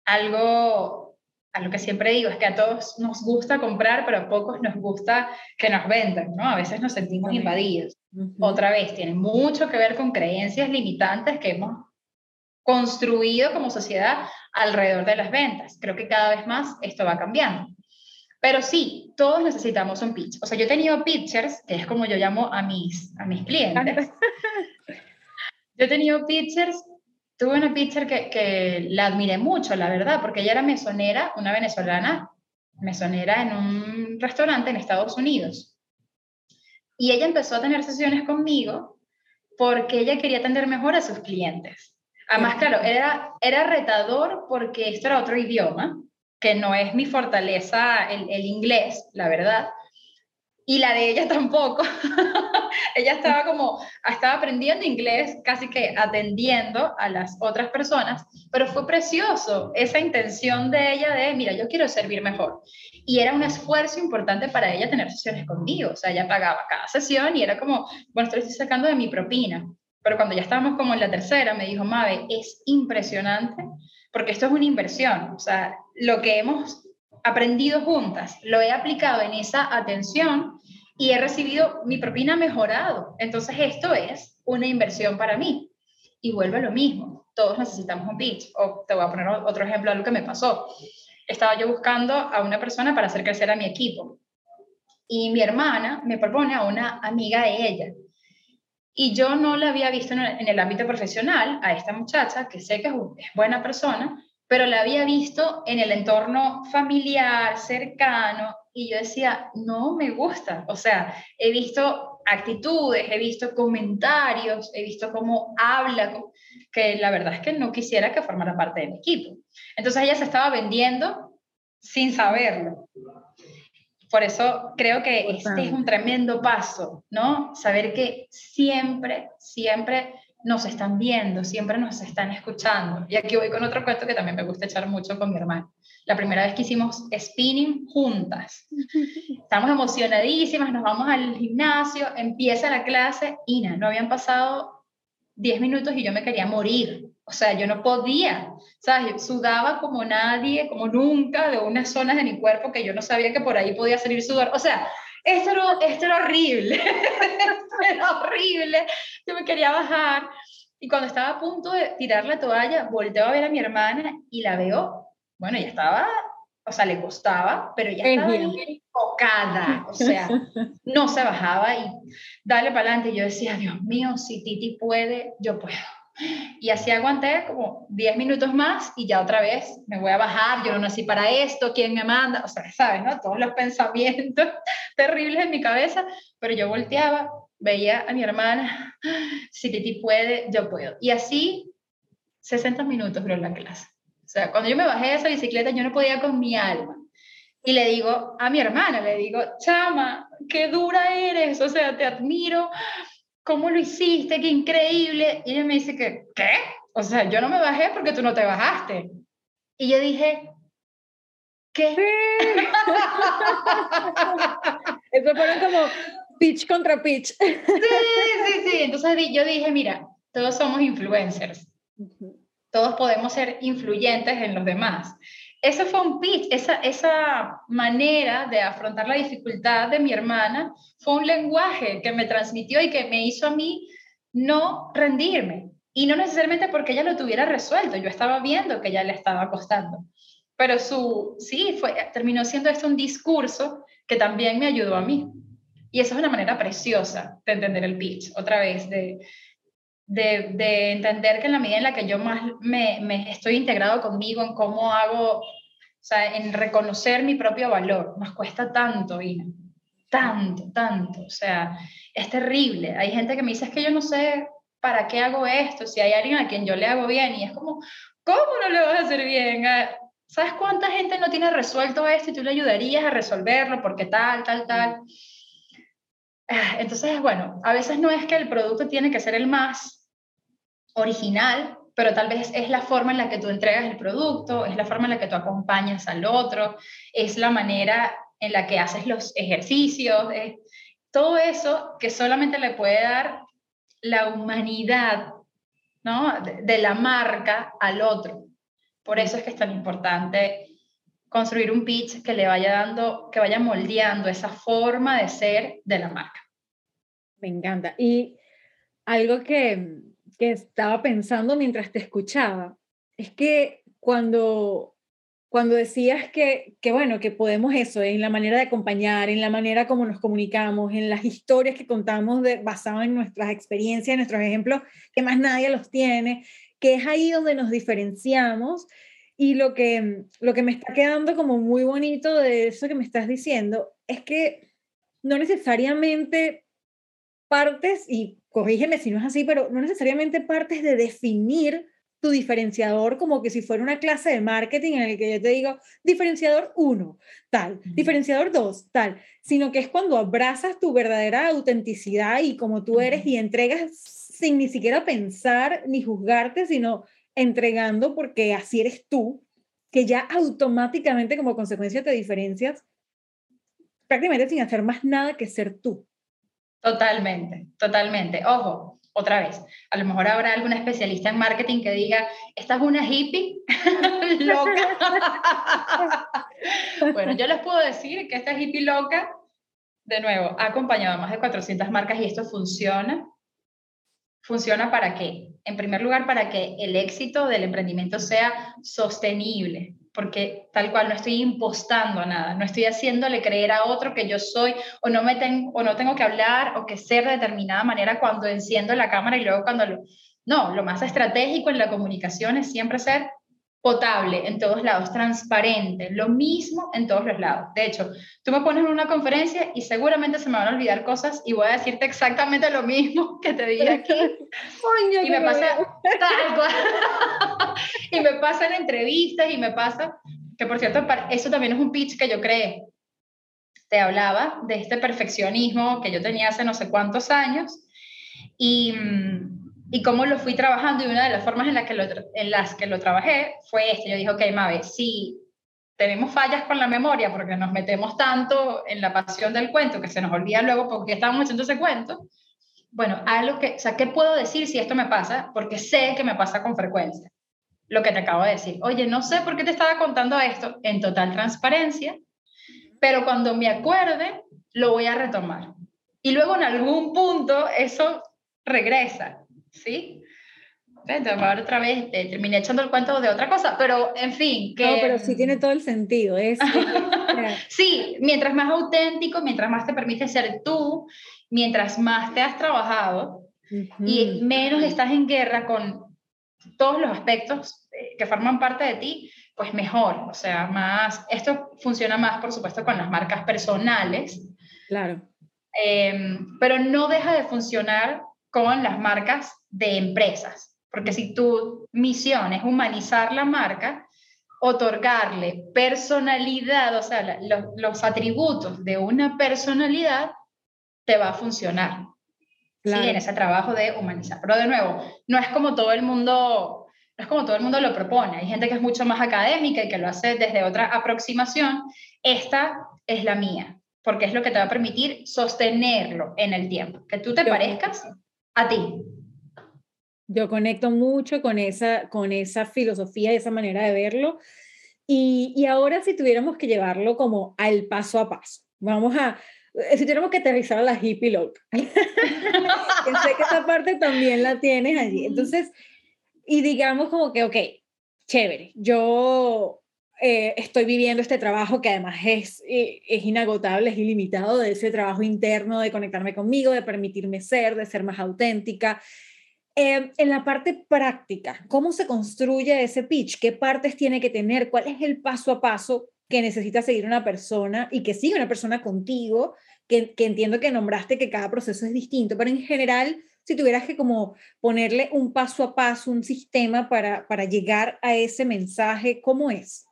algo, a lo que siempre digo es que a todos nos gusta comprar, pero a pocos nos gusta que nos vendan, ¿no? A veces nos sentimos invadidos. Otra vez, tiene mucho que ver con creencias limitantes que hemos construido como sociedad alrededor de las ventas. Creo que cada vez más esto va cambiando. Pero sí, todos necesitamos un pitch. O sea, yo he tenido pitchers, que es como yo llamo a mis, a mis clientes. yo he tenido pitchers, tuve una pitcher que, que la admiré mucho, la verdad, porque ella era mesonera, una venezolana, mesonera en un restaurante en Estados Unidos. Y ella empezó a tener sesiones conmigo porque ella quería atender mejor a sus clientes. Además, claro, era, era retador porque esto era otro idioma que no es mi fortaleza el, inglés, la verdad, y la de ella tampoco. ella estaba como, estaba aprendiendo inglés, casi que atendiendo a las otras personas, pero fue precioso esa intención de ella de, mira, yo quiero servir mejor. Y era un esfuerzo importante para ella tener sesiones conmigo, o sea, ella pagaba cada sesión y era como, bueno, estoy sacando de mi propina. Pero cuando ya estábamos como en la tercera, me dijo, Mabe, es impresionante porque esto es una inversión, o sea, lo que hemos aprendido juntas, lo he aplicado en esa atención y he recibido mi propina mejorado. Entonces esto es una inversión para mí. Y vuelve a lo mismo, todos necesitamos un pitch. O te voy a poner otro ejemplo de lo que me pasó. Estaba yo buscando a una persona para hacer crecer a mi equipo. Y mi hermana me propone a una amiga de ella. Y yo no la había visto en el, ámbito profesional, a esta muchacha, que sé que es buena persona, pero la había visto en el entorno familiar, cercano, y yo decía, no me gusta. O sea, he visto actitudes, he visto comentarios, he visto cómo habla, que la verdad es que no quisiera que formara parte de mi equipo. Entonces ella se estaba vendiendo sin saberlo. Por eso creo que este es un tremendo paso, ¿no? Saber que siempre, siempre nos están viendo, siempre nos están escuchando. Y aquí voy con otro cuento que también me gusta echar mucho con mi hermano. La primera vez que hicimos spinning juntas. Estamos emocionadísimas, nos vamos al gimnasio, empieza la clase y no habían pasado 10 minutos y yo me quería morir. O sea, yo no podía, ¿sabes? Sudaba como nadie, como nunca, de unas zonas de mi cuerpo que yo no sabía que por ahí podía salir sudor. O sea, esto era, esto era horrible, era horrible, yo me quería bajar. Y cuando estaba a punto de tirar la toalla, volteo a ver a mi hermana y la veo, bueno, ya estaba, o sea, le costaba, pero ya estaba enfocada, o sea, no se bajaba y dale para adelante. Yo decía, Dios mío, si Titi puede, yo puedo. Y así aguanté como 10 minutos más y ya otra vez me voy a bajar, yo no nací para esto, ¿quién me manda? O sea, ¿sabes? No? Todos los pensamientos terribles en mi cabeza, pero yo volteaba, veía a mi hermana, si Titi puede, yo puedo. Y así 60 minutos duró la clase. O sea, cuando yo me bajé de esa bicicleta, yo no podía con mi alma. Y le digo a mi hermana, le digo, chama, qué dura eres, o sea, te admiro, ¿cómo lo hiciste? ¡Qué increíble! Y ella me dice que, ¿qué? O sea, yo no me bajé porque tú no te bajaste. Y yo dije, ¿qué?
Eso fueron como pitch contra pitch.
Sí, sí, sí. Entonces yo dije, mira, todos somos influencers. Todos podemos ser influyentes en los demás ese fue un pitch, esa, esa manera de afrontar la dificultad de mi hermana fue un lenguaje que me transmitió y que me hizo a mí no rendirme. Y no necesariamente porque ella lo tuviera resuelto, yo estaba viendo que ya le estaba costando. Pero su, sí, fue, terminó siendo esto un discurso que también me ayudó a mí. Y esa es una manera preciosa de entender el pitch, otra vez, de, de, de, entender que en la medida en la que yo más me, me, estoy integrado conmigo, en cómo hago, sea, en reconocer mi propio valor, nos cuesta tanto, Ina, tanto, tanto, o sea, es terrible. Hay gente que me dice, es que yo no sé para qué hago esto, si hay alguien a quien yo le hago bien, y es como, ¿cómo no le vas a hacer bien? Ah, ¿Sabes cuánta gente no tiene resuelto esto y tú le ayudarías a resolverlo porque tal, tal, tal? Ah, entonces, bueno, a veces no es que el producto tiene que ser el más original, pero tal vez es la forma en la que tú entregas el producto, es la forma en la que tú acompañas al otro, es la manera en la que haces los ejercicios, todo eso que solamente le puede dar la humanidad ¿no? de la marca al otro. Por eso es que es tan importante construir un pitch que le vaya dando, que vaya moldeando esa forma de ser de la marca.
Me encanta. Y algo que, que estaba pensando mientras te escuchaba. Es que cuando cuando decías que, que, bueno, que podemos eso, en la manera de acompañar, en la manera como nos comunicamos, en las historias que contamos de, basado en nuestras experiencias, en nuestros ejemplos, que más nadie los tiene, que es ahí donde nos diferenciamos. Y lo que, lo que me está quedando como muy bonito de eso que me estás diciendo es que no necesariamente partes, y corrígeme si no es así, pero no necesariamente partes de definir tu diferenciador como que si fuera una clase de marketing en el que yo te digo, diferenciador 1, tal, diferenciador 2, tal, sino que es cuando abrazas tu verdadera autenticidad y como tú eres y entregas sin ni siquiera pensar ni juzgarte, sino entregando porque así eres tú, que ya automáticamente como consecuencia te diferencias prácticamente sin hacer más nada que ser tú.
Totalmente, totalmente. Ojo, otra vez, a lo mejor habrá algún especialista en marketing que diga, esta es una hippie loca. bueno, yo les puedo decir que esta hippie loca, de nuevo, ha acompañado a más de 400 marcas y esto funciona. ¿Funciona para qué? En primer lugar, para que el éxito del emprendimiento sea sostenible porque tal cual no estoy impostando nada, no estoy haciéndole creer a otro que yo soy o no, me tengo, o no tengo que hablar o que ser de determinada manera cuando enciendo la cámara y luego cuando. No, lo más estratégico en la comunicación es siempre ser potable en todos lados, transparente, lo mismo en todos los lados. De hecho, tú me pones en una conferencia y seguramente se me van a olvidar cosas y voy a decirte exactamente lo mismo que te dije aquí. y me pasa y me pasa en entrevistas y me pasa que por cierto, eso también es un pitch que yo creé. Te hablaba de este perfeccionismo que yo tenía hace no sé cuántos años y mm, y cómo lo fui trabajando y una de las formas en, las que lo, en las que lo trabajé fue este. Yo dije, ok, Mabe, si tenemos fallas con la memoria porque nos metemos tanto en la pasión del cuento que se nos olvida luego porque estábamos haciendo ese cuento, bueno, algo que, o sea, ¿qué puedo decir si esto me pasa? Porque sé que me pasa con frecuencia. Lo que te acabo de decir. Oye, no sé por qué te estaba contando esto en total transparencia, pero cuando me acuerde, lo voy a retomar. Y luego en algún punto eso regresa. ¿Sí? Entonces, otra vez terminé echando el cuento de otra cosa, pero en fin. Que...
No, pero sí tiene todo el sentido. Es,
sí, mientras más auténtico, mientras más te permite ser tú, mientras más te has trabajado y menos estás en guerra con todos los aspectos eh, que forman parte de ti, pues mejor. O sea, más. Esto funciona más, por supuesto, con las marcas personales.
Claro.
Em, pero no deja de funcionar con las marcas de empresas. Porque si tu misión es humanizar la marca, otorgarle personalidad, o sea, los, atributos de una personalidad, te va a funcionar. Sí, en ese trabajo de humanizar. Pero de nuevo, no es como todo el mundo, no es como todo el mundo lo propone. Hay gente que es mucho más académica y que lo hace desde otra aproximación. Esta es la mía, porque es lo que te va a permitir sostenerlo en el tiempo. Que tú te parezcas a ti.
Yo conecto mucho con esa, con esa filosofía, esa manera de verlo. Y, y ahora si tuviéramos que llevarlo como al paso a paso, vamos a, si tuviéramos que aterrizar a la hippie loca, sé que esa parte también la tienes allí. Entonces, y digamos como que, ok, chévere, yo eh, estoy viviendo este trabajo que además es, eh, es inagotable, es ilimitado, de ese trabajo interno, de conectarme conmigo, de permitirme ser, de ser más auténtica. Em, en la parte práctica, ¿cómo se construye ese pitch? ¿Qué partes tiene que tener? ¿Cuál es el paso a paso que necesita seguir una persona y que siga una persona contigo? Que, que entiendo que nombraste que cada proceso es distinto, pero en general, si tuvieras que como ponerle un paso a paso, un sistema para, para llegar a ese mensaje, ¿cómo es?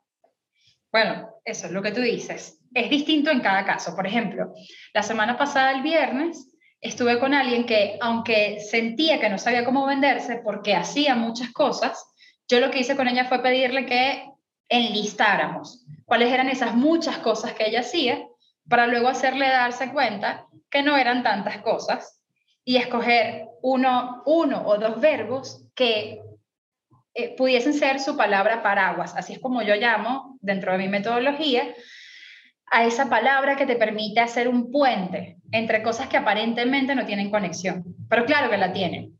Bueno, eso es lo que tú dices. Es distinto en cada caso. Por ejemplo, la semana pasada, el viernes, estuve con alguien que, aunque sentía que no sabía cómo venderse porque hacía muchas cosas, yo lo que hice con ella fue pedirle que enlistáramos cuáles eran esas muchas cosas que ella hacía para luego hacerle darse cuenta que no eran tantas cosas y escoger uno, uno o dos verbos que eh, pudiesen ser su palabra paraguas. Así es como yo llamo, dentro de mi metodología, a esa palabra que te permite hacer un puente entre cosas que aparentemente no tienen conexión, pero claro que la tienen.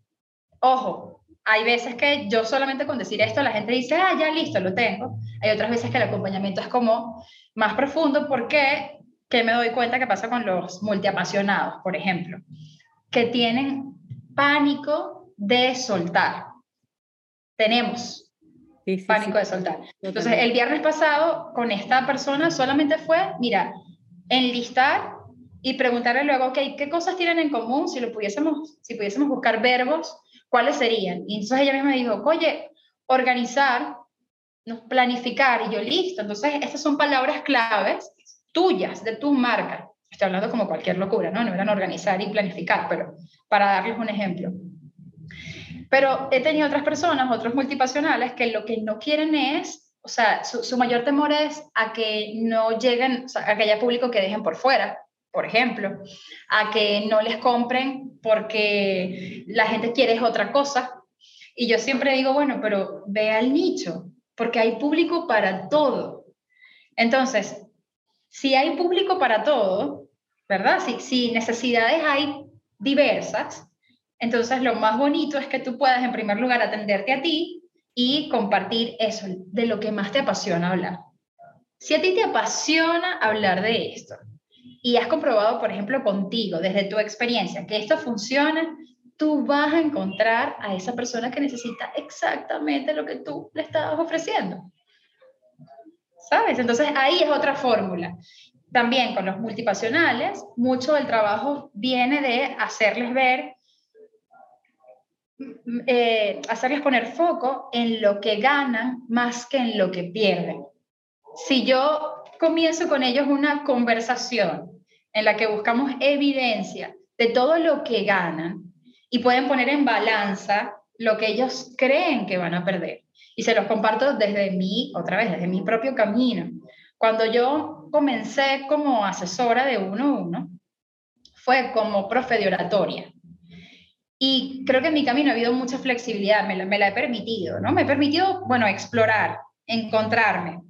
Ojo, hay veces que yo solamente con decir esto la gente dice, ah, ya listo, lo tengo. Hay otras veces que el acompañamiento es como más profundo porque que me doy cuenta que pasa con los multiapasionados, por ejemplo, que tienen pánico de soltar. Tenemos pánico de soltar. Entonces, el viernes pasado con esta persona solamente fue, mira, enlistar y preguntarle luego, ok, ¿qué cosas tienen en común? Si lo pudiésemos, si pudiésemos buscar verbos, ¿cuáles serían? Y entonces ella misma dijo, oye, organizar, planificar, y yo listo. Entonces, estas son palabras claves tuyas, de tu marca. Estoy hablando como cualquier locura, ¿no? No eran organizar y planificar, pero para darles un ejemplo. Pero he tenido otras personas, otros multipasionales, que lo que no quieren es, o sea, su, mayor temor es a que no lleguen, a que haya público que dejen por fuera, por ejemplo, a que no les compren porque la gente quiere otra cosa. Y yo siempre digo, bueno, pero ve al nicho, porque hay público para todo. Entonces, si hay público para todo, ¿verdad? Si, si necesidades hay diversas, entonces lo más bonito es que tú puedas en primer lugar atenderte a ti y compartir eso, de lo que más te apasiona hablar. Si a ti te apasiona hablar de esto y has comprobado, por ejemplo, contigo, desde tu experiencia, que esto funciona, tú vas a encontrar a esa persona que necesita exactamente lo que tú le estabas ofreciendo. ¿sabes? Entonces ahí es otra fórmula. También con los multipasionales, mucho del trabajo viene de hacerles ver, eh, hacerles poner foco en lo que ganan más que en lo que pierden. Si yo comienzo con ellos una conversación en la que buscamos evidencia de todo lo que ganan y pueden poner en balanza lo que ellos creen que van a perder y se los comparto desde mí, otra vez, desde mi propio camino. Cuando yo comencé como asesora de uno a uno, fue como profe de oratoria. Y creo que en mi camino ha habido mucha flexibilidad, me la, me la he permitido, ¿no? Me he permitido, bueno, explorar, encontrarme.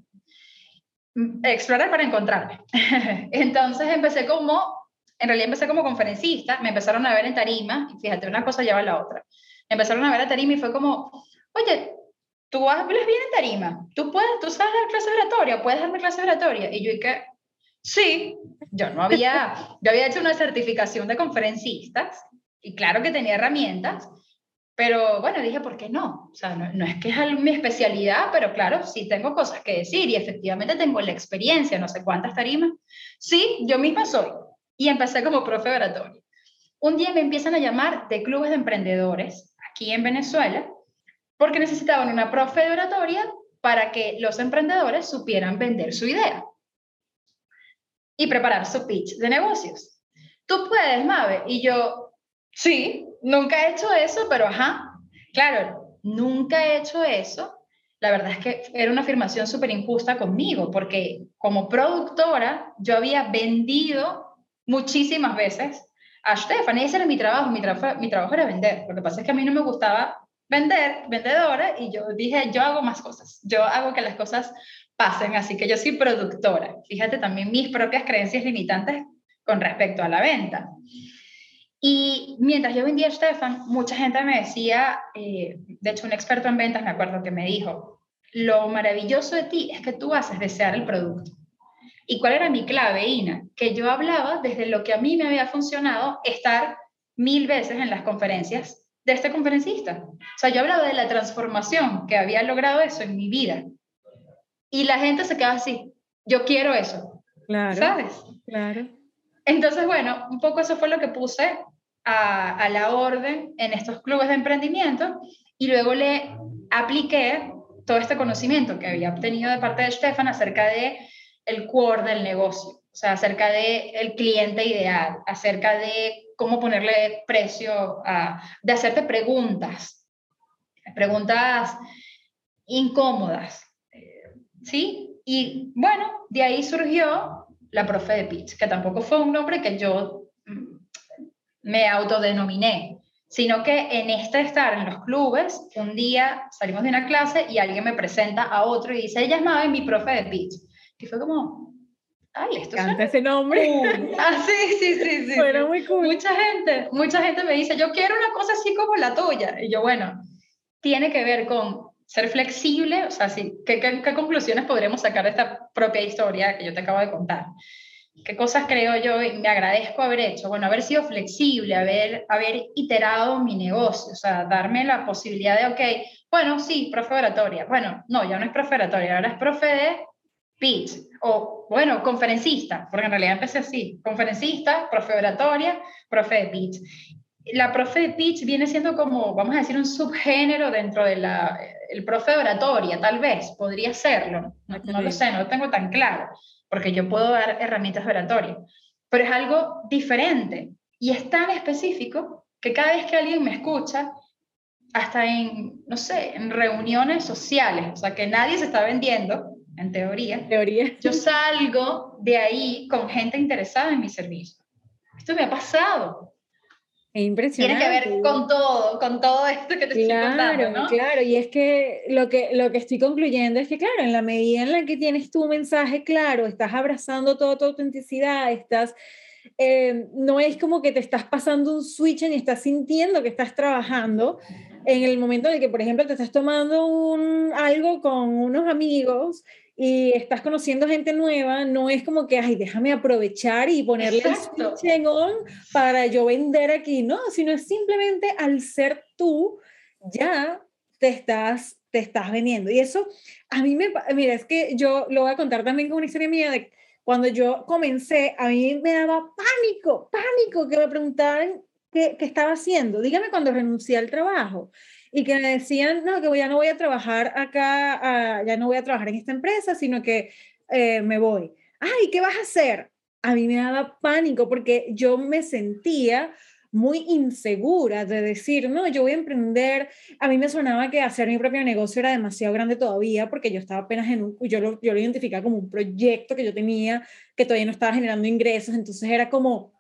Explorar para encontrarme. Entonces empecé como, en realidad empecé como conferencista, me empezaron a ver en tarima, y fíjate, una cosa lleva a la otra. Me empezaron a ver a tarima y fue como, oye, tú hablas bien en tarima, tú puedes, tú sabes dar clase oratoria, puedes darme clase oratoria. Y yo dije, sí, yo no había, yo había hecho una certificación de conferencistas y claro que tenía herramientas, pero bueno, dije, ¿por qué no? O sea, no, no es que es mi especialidad, pero claro, sí tengo cosas que decir y efectivamente tengo la experiencia, no sé cuántas tarimas. Sí, yo misma soy. Y empecé como profe oratoria. Un día me empiezan a llamar de clubes de emprendedores aquí en Venezuela porque necesitaban una profe de oratoria para que los emprendedores supieran vender su idea y preparar su pitch de negocios. Tú puedes, Mabe. Y yo, sí, nunca he hecho eso, pero ajá, claro, nunca he hecho eso. La verdad es que era una afirmación súper injusta conmigo, porque como productora yo había vendido muchísimas veces a Stefan, ese era mi trabajo, mi, mi trabajo era vender. Lo que pasa es que a mí no me gustaba vender, vendedora, y yo dije, yo hago más cosas, yo hago que las cosas pasen, así que yo soy productora. Fíjate también mis propias creencias limitantes con respecto a la venta. Y mientras yo vendía a Stefan, mucha gente me decía, eh, de hecho un experto en ventas me acuerdo que me dijo, lo maravilloso de ti es que tú haces desear el producto. ¿Y cuál era mi clave, Ina? Que yo hablaba desde lo que a mí me había funcionado estar mil veces en las conferencias de este conferencista. O sea, yo hablaba de la transformación que había logrado eso en mi vida. Y la gente se queda así, yo quiero eso. Claro. ¿Sabes?
Claro.
Entonces, bueno, un poco eso fue lo que puse a, la orden en estos clubes de emprendimiento y luego le apliqué todo este conocimiento que había obtenido de parte de Stefan acerca de el core del negocio, o sea, acerca de el cliente ideal, acerca de cómo ponerle precio a, de hacerte preguntas, preguntas incómodas, ¿sí? Y bueno, de ahí surgió la profe de pitch, que tampoco fue un nombre que yo me autodenominé, sino que en este estar en los clubes, un día salimos de una clase y alguien me presenta a otro y dice, ella es Mabe, mi profe de pitch. Y fue como, ay, esto
Canta ese nombre.
Ah, sí, sí, sí, sí.
Suena muy cool.
Mucha gente, mucha gente me dice, yo quiero una cosa así como la tuya. Y yo, bueno, tiene que ver con ser flexible, o sea, sí, ¿qué, qué, conclusiones podremos sacar de esta propia historia que yo te acabo de contar? ¿Qué cosas creo yo y me agradezco haber hecho? Bueno, haber sido flexible, haber, haber iterado mi negocio, o sea, darme la posibilidad de, ok, bueno, sí, profe oratoria. Bueno, no, ya no es profe oratoria, ahora es profe de pitch, o bueno, conferencista, porque en realidad empecé así, conferencista, profe oratoria, profe de pitch. la profe de pitch viene siendo como, vamos a decir, un subgénero dentro del el profe de oratoria, tal vez, podría serlo, no, no, lo sé, no lo tengo tan claro, porque yo puedo dar herramientas de oratoria, pero es algo diferente y es tan específico que cada vez que alguien me escucha, hasta en, no sé, en reuniones sociales, o sea, que nadie se está vendiendo, en teoría,
teoría.
yo salgo de ahí con gente interesada en mi servicio. Esto me ha pasado.
Es impresionante.
Tiene que ver con todo, con todo esto que te
claro,
estoy contando, ¿no?
Claro, y es que lo, que lo que estoy concluyendo es que, claro, en la medida en la que tienes tu mensaje claro, estás abrazando toda tu autenticidad, estás, eh, no es como que te estás pasando un switch y estás sintiendo que estás trabajando, en el momento en el que, por ejemplo, te estás tomando un, algo con unos amigos y estás conociendo gente nueva, no es como que, ay, déjame aprovechar y ponerle
Exacto.
el switch en on para yo vender aquí, no, sino es simplemente al ser tú, ya te estás, te estás vendiendo. Y eso, a mí me, mira, es que yo lo voy a contar también con una historia mía de cuando yo comencé, a mí me daba pánico, pánico que me preguntaran qué, qué estaba haciendo. Dígame cuando renuncié al trabajo y que me decían, no, que ya no voy a trabajar acá, uh, ya no voy a trabajar en esta empresa, sino que eh, me voy. Ay, ¿qué vas a hacer? A mí me daba pánico porque yo me sentía muy insegura de decir, no, yo voy a emprender. A mí me sonaba que hacer mi propio negocio era demasiado grande todavía porque yo estaba apenas en un, yo lo, yo lo identificaba como un proyecto que yo tenía que todavía no estaba generando ingresos, entonces era como,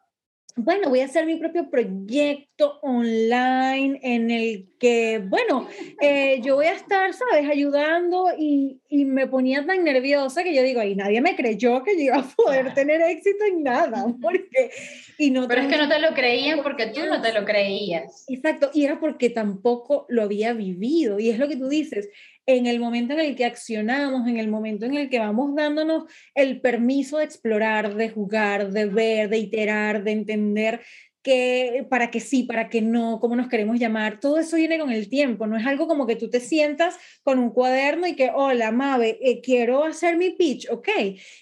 bueno, voy a hacer mi propio proyecto online en el que, bueno, eh, yo voy a estar, ¿sabes?, ayudando y, y, me ponía tan nerviosa que yo digo, ahí nadie me creyó que yo iba a poder tener éxito en nada, porque...
Y no Pero es que no te lo creían porque tú no te lo creías.
Exacto, y era porque tampoco lo había vivido, y es lo que tú dices, en el momento en el que accionamos, en el momento en el que vamos dándonos el permiso de explorar, de jugar, de ver, de iterar, de entender que para que sí, para que no, cómo nos queremos llamar, todo eso viene con el tiempo, no es algo como que tú te sientas con un cuaderno y que, hola, Mabe, eh, quiero hacer mi pitch, ok,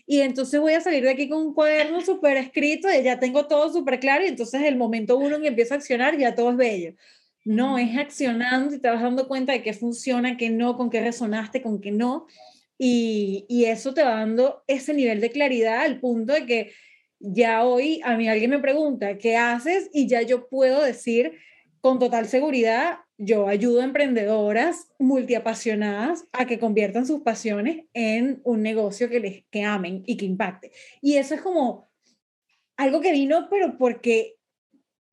y entonces voy a salir de aquí con un cuaderno súper escrito, y ya tengo todo súper claro, y entonces el momento uno que empiezo a accionar, ya todo es bello. No, es accionando y te vas dando cuenta de qué funciona, qué no, con qué resonaste, con qué no. Y, y, eso te va dando ese nivel de claridad al punto de que ya hoy a mí alguien me pregunta, ¿qué haces? Y ya yo puedo decir con total seguridad, yo ayudo a emprendedoras multiapasionadas a que conviertan sus pasiones en un negocio que les que amen y que impacte. Y eso es como algo que vino, pero porque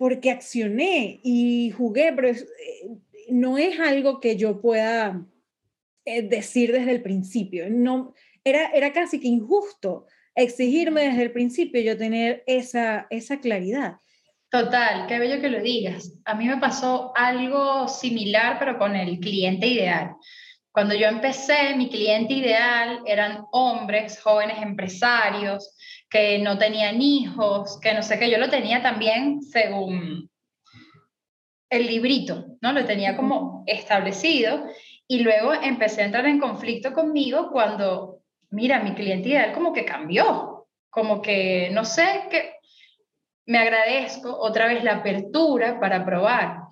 porque accioné y jugué, pero es, no es algo que yo pueda eh, decir desde el principio. No, era, era casi que injusto exigirme desde el principio yo tener esa, esa claridad.
Total, qué bello que lo digas. A mí me pasó algo similar, pero con el cliente ideal. Cuando yo empecé, mi cliente ideal eran hombres, jóvenes empresarios, que no tenían hijos, que no sé qué, yo lo tenía también según el librito, ¿no? Lo tenía como establecido y luego empecé a entrar en conflicto conmigo cuando, mira, mi cliente ideal como que cambió, como que, no sé, que me agradezco otra vez la apertura para probar,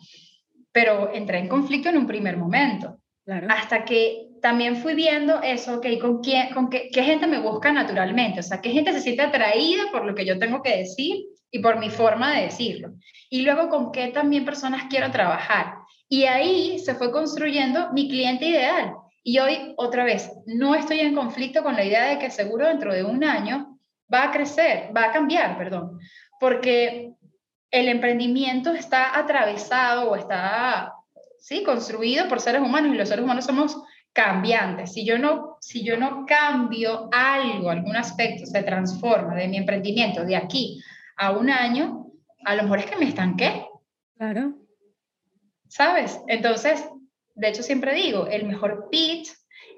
pero entré en conflicto en un primer momento,
claro.
hasta que también fui viendo eso, ok, ¿con, quién, con qué, qué, gente me busca naturalmente? O sea, qué gente se siente atraída por lo que yo tengo que decir y por mi forma de decirlo. Y luego con qué también personas quiero trabajar. Y ahí se fue construyendo mi cliente ideal. Y hoy, otra vez, no estoy en conflicto con la idea de que seguro dentro de un año va a crecer, va a cambiar, perdón, porque el emprendimiento está atravesado o está, sí, construido por seres humanos y los seres humanos somos cambiantes. Si yo no, si yo no cambio algo, algún aspecto se transforma de mi emprendimiento de aquí a un año, a lo mejor es que me estanqué.
Claro.
¿Sabes? Entonces, de hecho siempre digo, el mejor pitch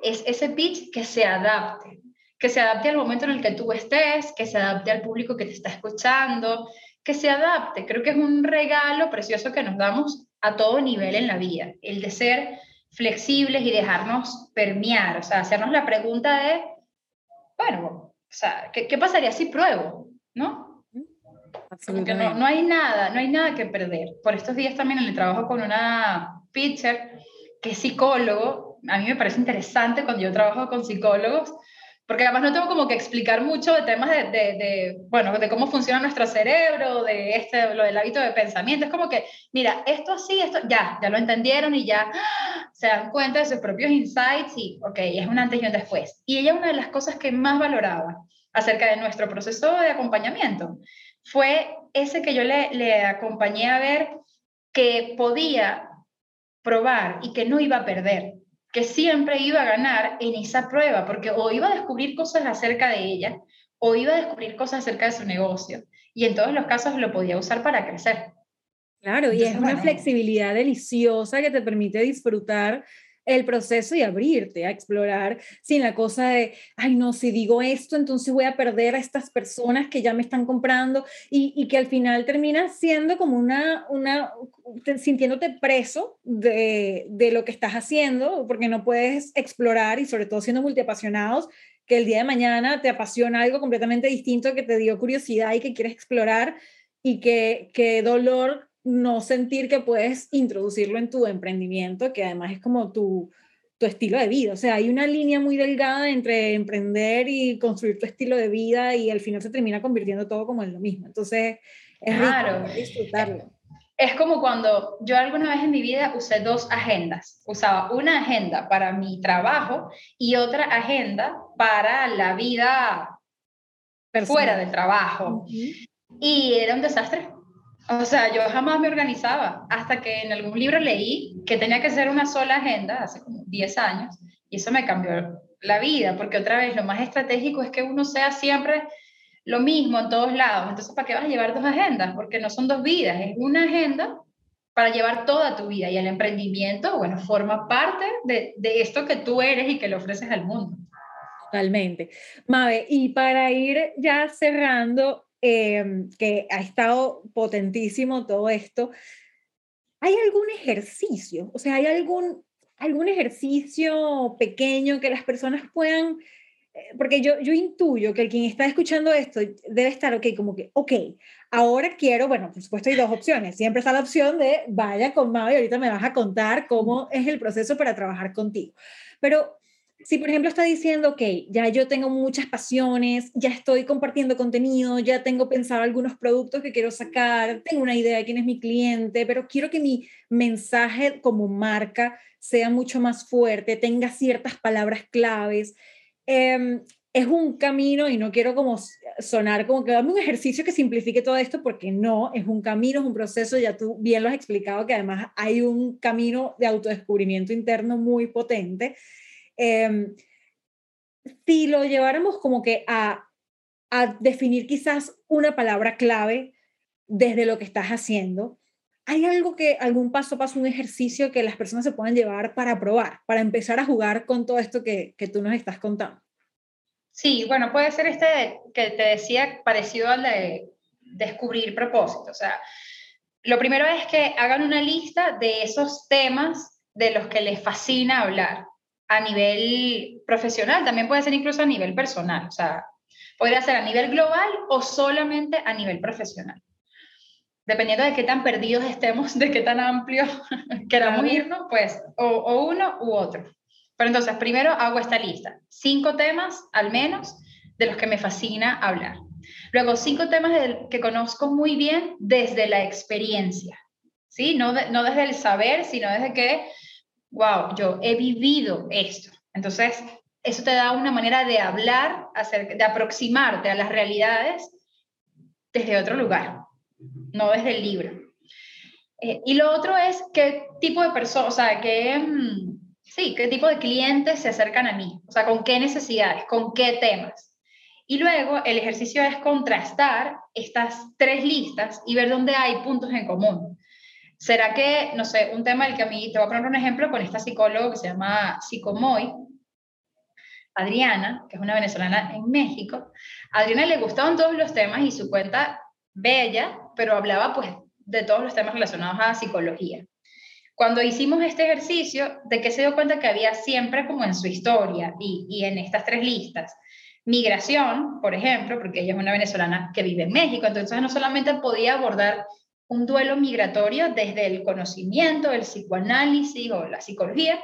es ese pitch que se adapte, que se adapte al momento en el que tú estés, que se adapte al público que te está escuchando, que se adapte. Creo que es un regalo precioso que nos damos a todo nivel en la vida, el de ser flexibles y dejarnos permear, o sea, hacernos la pregunta de, bueno, o sea, ¿qué, qué pasaría si pruebo? ¿No? Porque no, no hay nada, no hay nada que perder. Por estos días también el trabajo con una pitcher que es psicólogo, a mí me parece interesante cuando yo trabajo con psicólogos, porque además no tengo como que explicar mucho de temas de, de, bueno, de cómo funciona nuestro cerebro, de este, lo del hábito de pensamiento. Es como que, mira, esto así, esto, ya, ya lo entendieron y ya se dan cuenta de sus propios insights y, ok, es un antes y un después. Y ella una de las cosas que más valoraba acerca de nuestro proceso de acompañamiento fue ese que yo le, le acompañé a ver que podía probar y que no iba a perder que siempre iba a ganar en esa prueba, porque o iba a descubrir cosas acerca de ella, o iba a descubrir cosas acerca de su negocio, y en todos los casos lo podía usar para crecer.
Claro, y es una flexibilidad deliciosa que te permite disfrutar el proceso y abrirte a explorar sin la cosa de, ay no, si digo esto, entonces voy a perder a estas personas que ya me están comprando y, y que al final terminas siendo como una, una sintiéndote preso de, de, lo que estás haciendo, porque no puedes explorar y sobre todo siendo multiapasionados, que el día de mañana te apasiona algo completamente distinto que te dio curiosidad y que quieres explorar y que, que dolor no sentir que puedes introducirlo en tu emprendimiento, que además es como tu, tu estilo de vida. O sea, hay una línea muy delgada entre emprender y construir tu estilo de vida y al final se termina convirtiendo todo como en lo mismo. Entonces, es claro. disfrutarlo.
Es como cuando yo alguna vez en mi vida usé dos agendas. Usaba una agenda para mi trabajo y otra agenda para la vida fuera del trabajo. Y era un desastre o sea, yo jamás me organizaba hasta que en algún libro leí que tenía que ser una sola agenda hace como 10 años y eso me cambió la vida, porque otra vez lo más estratégico es que uno sea siempre lo mismo en todos lados. Entonces, ¿para qué vas a llevar dos agendas? Porque no son dos vidas, es una agenda para llevar toda tu vida y el emprendimiento, bueno, forma parte de, de esto que tú eres y que le ofreces al mundo.
Totalmente. Mabe, y para ir ya cerrando, Em, que ha estado potentísimo todo esto. ¿Hay algún ejercicio? O sea, ¿hay algún, algún ejercicio pequeño que las personas puedan... Eh, porque yo, yo intuyo que el quien está escuchando esto debe estar, ok, como que, ok, ahora quiero, bueno, por supuesto hay dos opciones. Siempre está la opción de vaya con Mavi, ahorita me vas a contar cómo es el proceso para trabajar contigo. Pero si por ejemplo está diciendo, ok, ya yo tengo muchas pasiones, ya estoy compartiendo contenido, ya tengo pensado algunos productos que quiero sacar, tengo una idea de quién es mi cliente, pero quiero que mi mensaje como marca sea mucho más fuerte, tenga ciertas palabras claves. Em, es un camino y no quiero como sonar como que dame un ejercicio que simplifique todo esto porque no, es un camino, es un proceso, ya tú bien lo has explicado que además hay un camino de autodescubrimiento interno muy potente Em, si lo lleváramos como que a, definir quizás una palabra clave desde lo que estás haciendo, ¿hay algo que, algún paso a paso, un ejercicio que las personas se puedan llevar para probar, para empezar a jugar con todo esto que, que tú nos estás contando?
Sí, bueno, puede ser este que te decía parecido al de descubrir propósito. O sea, lo primero es que hagan una lista de esos temas de los que les fascina hablar a nivel profesional, también puede ser incluso a nivel personal, o sea, podría ser a nivel global o solamente a nivel profesional. Dependiendo de qué tan perdidos estemos, de qué tan amplio queramos irnos, pues o, uno u otro. Pero entonces, primero hago esta lista, cinco temas al menos de los que me fascina hablar. Luego, cinco temas que conozco muy bien desde la experiencia, ¿sí? No, no desde el saber, sino desde que wow, yo he vivido esto. Entonces, eso te da una manera de hablar, de aproximarte a las realidades desde otro lugar, no desde el libro. Eh, y lo otro es qué tipo de personas, o sea, qué, mm, sí, qué tipo de clientes se acercan a mí, o sea, con qué necesidades, con qué temas. Y luego el ejercicio es contrastar estas tres listas y ver dónde hay puntos en común. ¿Será que, no sé, un tema del que a mí, te voy a poner un ejemplo con esta psicóloga que se llama Psicomoy, Adriana, que es una venezolana en México. Adriana le gustaban todos los temas y su cuenta bella, pero hablaba pues de todos los temas relacionados a psicología. Cuando hicimos este ejercicio, ¿de qué se dio cuenta que había siempre como en su historia y, y en estas tres listas? migración, por ejemplo, porque ella es una venezolana que vive en México, entonces no solamente podía abordar un duelo migratorio desde el conocimiento, el psicoanálisis o la psicología,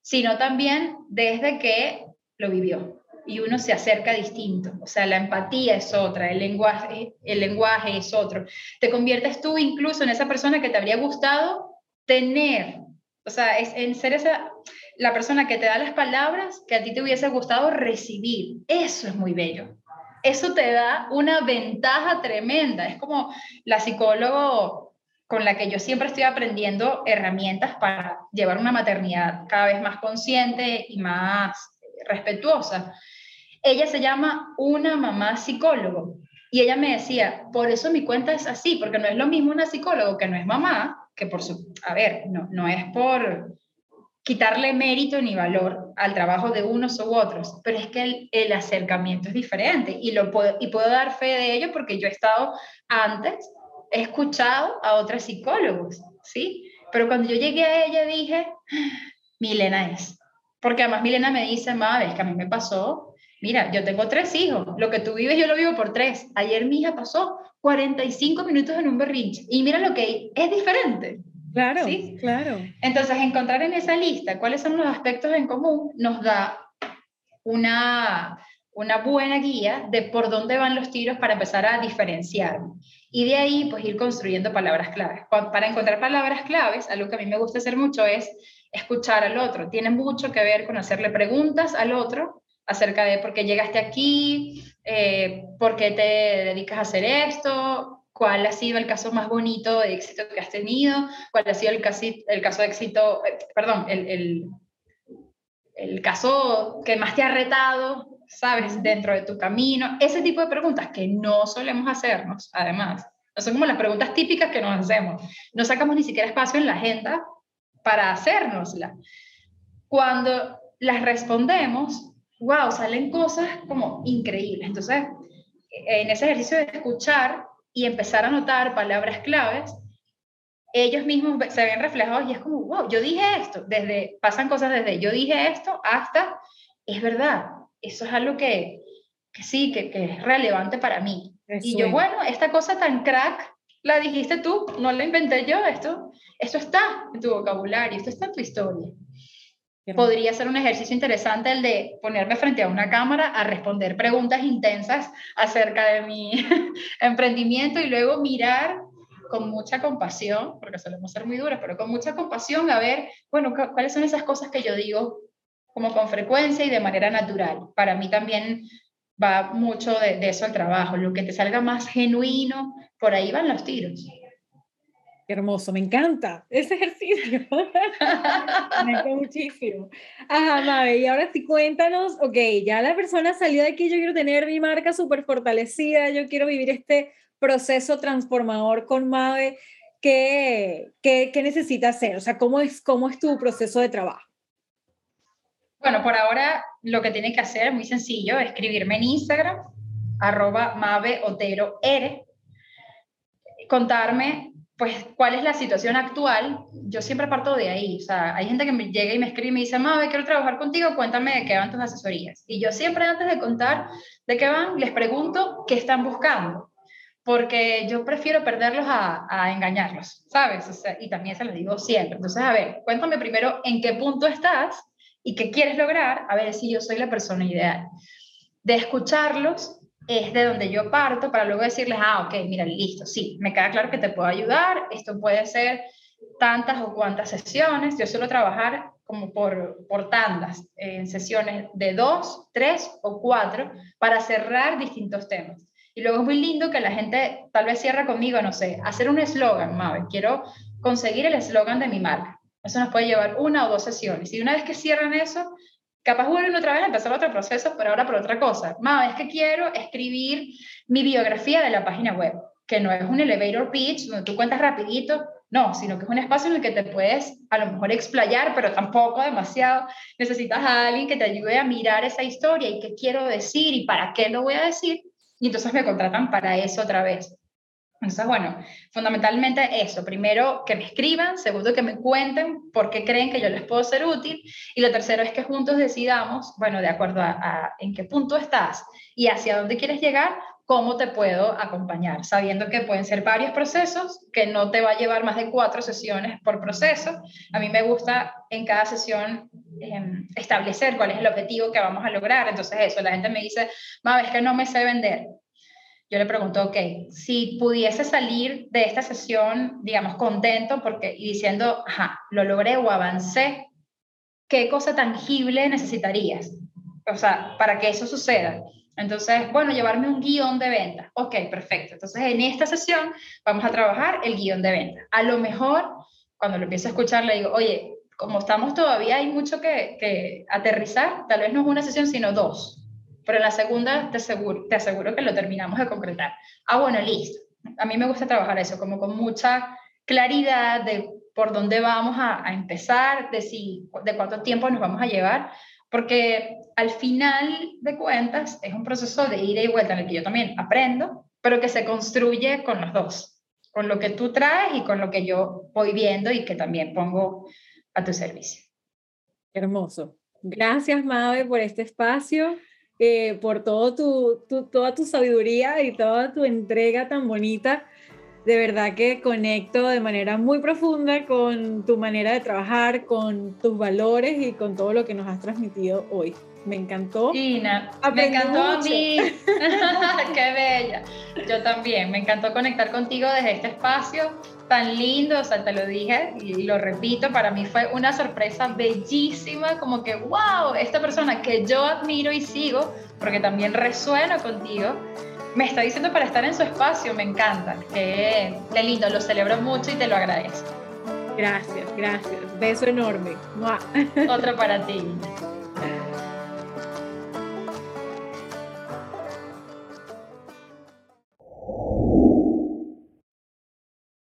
sino también desde que lo vivió y uno se acerca distinto. O sea, la empatía es otra, el lenguaje, el lenguaje es otro. Te conviertes tú incluso en esa persona que te habría gustado tener. O sea, es en ser esa, la persona que te da las palabras que a ti te hubiese gustado recibir. Eso es muy bello. Eso te da una ventaja tremenda. Es como la psicólogo con la que yo siempre estoy aprendiendo herramientas para llevar una maternidad cada vez más consciente y más respetuosa. Ella se llama una mamá psicólogo y ella me decía, por eso mi cuenta es así, porque no es lo mismo una psicólogo que no es mamá, que por su, a ver, no, no es por quitarle mérito ni valor al trabajo de unos u otros, pero es que el, el acercamiento es diferente y, lo puedo, y puedo dar fe de ello porque yo he estado antes, he escuchado a otros psicólogos, ¿sí? Pero cuando yo llegué a ella dije, Milena es. Porque además Milena me dice, es que a mí me pasó, mira, yo tengo tres hijos, lo que tú vives yo lo vivo por tres. Ayer mi hija pasó 45 minutos en un berrinche y mira lo que es diferente.
Claro, ¿sí? claro.
Entonces, encontrar en esa lista cuáles son los aspectos en común nos da una, una buena guía de por dónde van los tiros para empezar a diferenciar. Y de ahí, pues ir construyendo palabras claves. Para encontrar palabras claves, algo que a mí me gusta hacer mucho es escuchar al otro. Tiene mucho que ver con hacerle preguntas al otro acerca de por qué llegaste aquí, eh, por qué te dedicas a hacer esto, cuál ha sido el caso más bonito de éxito que has tenido, cuál ha sido el, caso, el caso de éxito, eh, perdón, el, el, el caso que más te ha retado, ¿sabes?, dentro de tu camino. Ese tipo de preguntas que no solemos hacernos, además. No son como las preguntas típicas que nos hacemos. No sacamos ni siquiera espacio en la agenda para hacérnosla. Cuando las respondemos, wow, salen cosas como increíbles. Entonces, en ese ejercicio de escuchar, y empezar a notar palabras claves, ellos mismos se ven reflejados y es como, wow, yo dije esto, desde, pasan cosas desde yo dije esto hasta, es verdad, eso es algo que, que sí, que, que, es relevante para mí. y yo, bueno, esta cosa tan crack, la dijiste tú, no la inventé yo, esto, esto está en tu vocabulario, esto está en tu historia. Podría ser un ejercicio interesante el de ponerme frente a una cámara a responder preguntas intensas acerca de mi emprendimiento y luego mirar con mucha compasión, porque solemos ser muy duras, pero con mucha compasión a ver, bueno, cuáles son esas cosas que yo digo como con frecuencia y de manera natural. Para mí también va mucho de, eso el trabajo, lo que te salga más genuino, por ahí van los tiros
hermoso, me encanta ese ejercicio. me encanta muchísimo. Ajá, Mabe, y ahora sí cuéntanos, ok, ya la persona salió de aquí, yo quiero tener mi marca súper fortalecida, yo quiero vivir este proceso transformador con Mabe. ¿Qué, qué, qué necesita hacer? O sea, ¿cómo es, ¿cómo es tu proceso de trabajo?
Bueno, por ahora lo que tiene que hacer es muy sencillo, escribirme en Instagram, arroba Mabe Otero R, contarme pues, ¿cuál es la situación actual? Yo siempre parto de ahí. O sea, hay gente que me llega y me escribe y me dice, Mabe, quiero trabajar contigo, cuéntame de qué van tus asesorías. Y yo siempre antes de contar de qué van, les pregunto qué están buscando. Porque yo prefiero perderlos a, a engañarlos, ¿sabes? O sea, y también se lo digo siempre. Entonces, a ver, cuéntame primero en qué punto estás y qué quieres lograr, a ver si yo soy la persona ideal. De escucharlos es de donde yo parto para luego decirles, ah, ok, mira, listo, sí, me queda claro que te puedo ayudar, esto puede ser tantas o cuantas sesiones, yo suelo trabajar como por, por tandas, en sesiones de dos, tres o cuatro, para cerrar distintos temas. Y luego es muy lindo que la gente tal vez cierra conmigo, no sé, hacer un eslogan, Mabe, quiero conseguir el eslogan de mi marca. Eso nos puede llevar una o dos sesiones. Y una vez que cierran eso, capaz vuelven otra vez a empezar otro proceso, pero ahora por otra cosa. Ma, es que quiero escribir mi biografía de la página web, que no es un elevator pitch donde tú cuentas rapidito, no, sino que es un espacio en el que te puedes a lo mejor explayar, pero tampoco demasiado. Necesitas a alguien que te ayude a mirar esa historia y qué quiero decir y para qué lo voy a decir. Y entonces me contratan para eso otra vez. Entonces, bueno, fundamentalmente eso. Primero, que me escriban. Segundo, que me cuenten por qué creen que yo les puedo ser útil. Y lo tercero es que juntos decidamos, bueno, de acuerdo a, en qué punto estás y hacia dónde quieres llegar, cómo te puedo acompañar, sabiendo que pueden ser varios procesos, que no te va a llevar más de cuatro sesiones por proceso. A mí me gusta en cada sesión em, establecer cuál es el objetivo que vamos a lograr. Entonces, eso, la gente me dice, ma, es que no me sé vender yo le pregunto, ok, si pudiese salir de esta sesión, digamos, contento porque, y diciendo, ajá, lo logré o avancé, ¿qué cosa tangible necesitarías? O sea, para que eso suceda. Entonces, bueno, llevarme un guion de venta. Ok, perfecto. Entonces, en esta sesión vamos a trabajar el guion de venta. A lo mejor, cuando lo empiezo a escuchar, le digo, oye, como estamos todavía, hay mucho que, que aterrizar, tal vez no es una sesión, sino dos pero en la segunda te aseguro, te aseguro que lo terminamos de concretar. Ah, bueno, listo. A mí me gusta trabajar eso, como con mucha claridad de por dónde vamos a, a empezar, de, si, de cuánto tiempo nos vamos a llevar, porque al final de cuentas es un proceso de ida y vuelta en el que yo también aprendo, pero que se construye con los dos, con lo que tú traes y con lo que yo voy viendo y que también pongo a tu servicio.
Hermoso. Gracias, Mabe, por este espacio. Eh, por todo tu, toda tu sabiduría y toda tu entrega tan bonita. De verdad que conecto de manera muy profunda con tu manera de trabajar, con tus valores y con todo lo que nos has transmitido hoy. Me encantó.
Ina, me encantó a mí. Qué bella. Yo también. Me encantó conectar contigo desde este espacio tan lindo. O sea, te lo dije y lo repito. Para mí fue una sorpresa bellísima. Como que, wow, esta persona que yo admiro y sigo, porque también resuena contigo, me está diciendo para estar en su espacio. Me encanta. Qué, qué lindo. Lo celebro mucho y te lo agradezco.
Gracias, gracias. Beso enorme.
Otro para ti.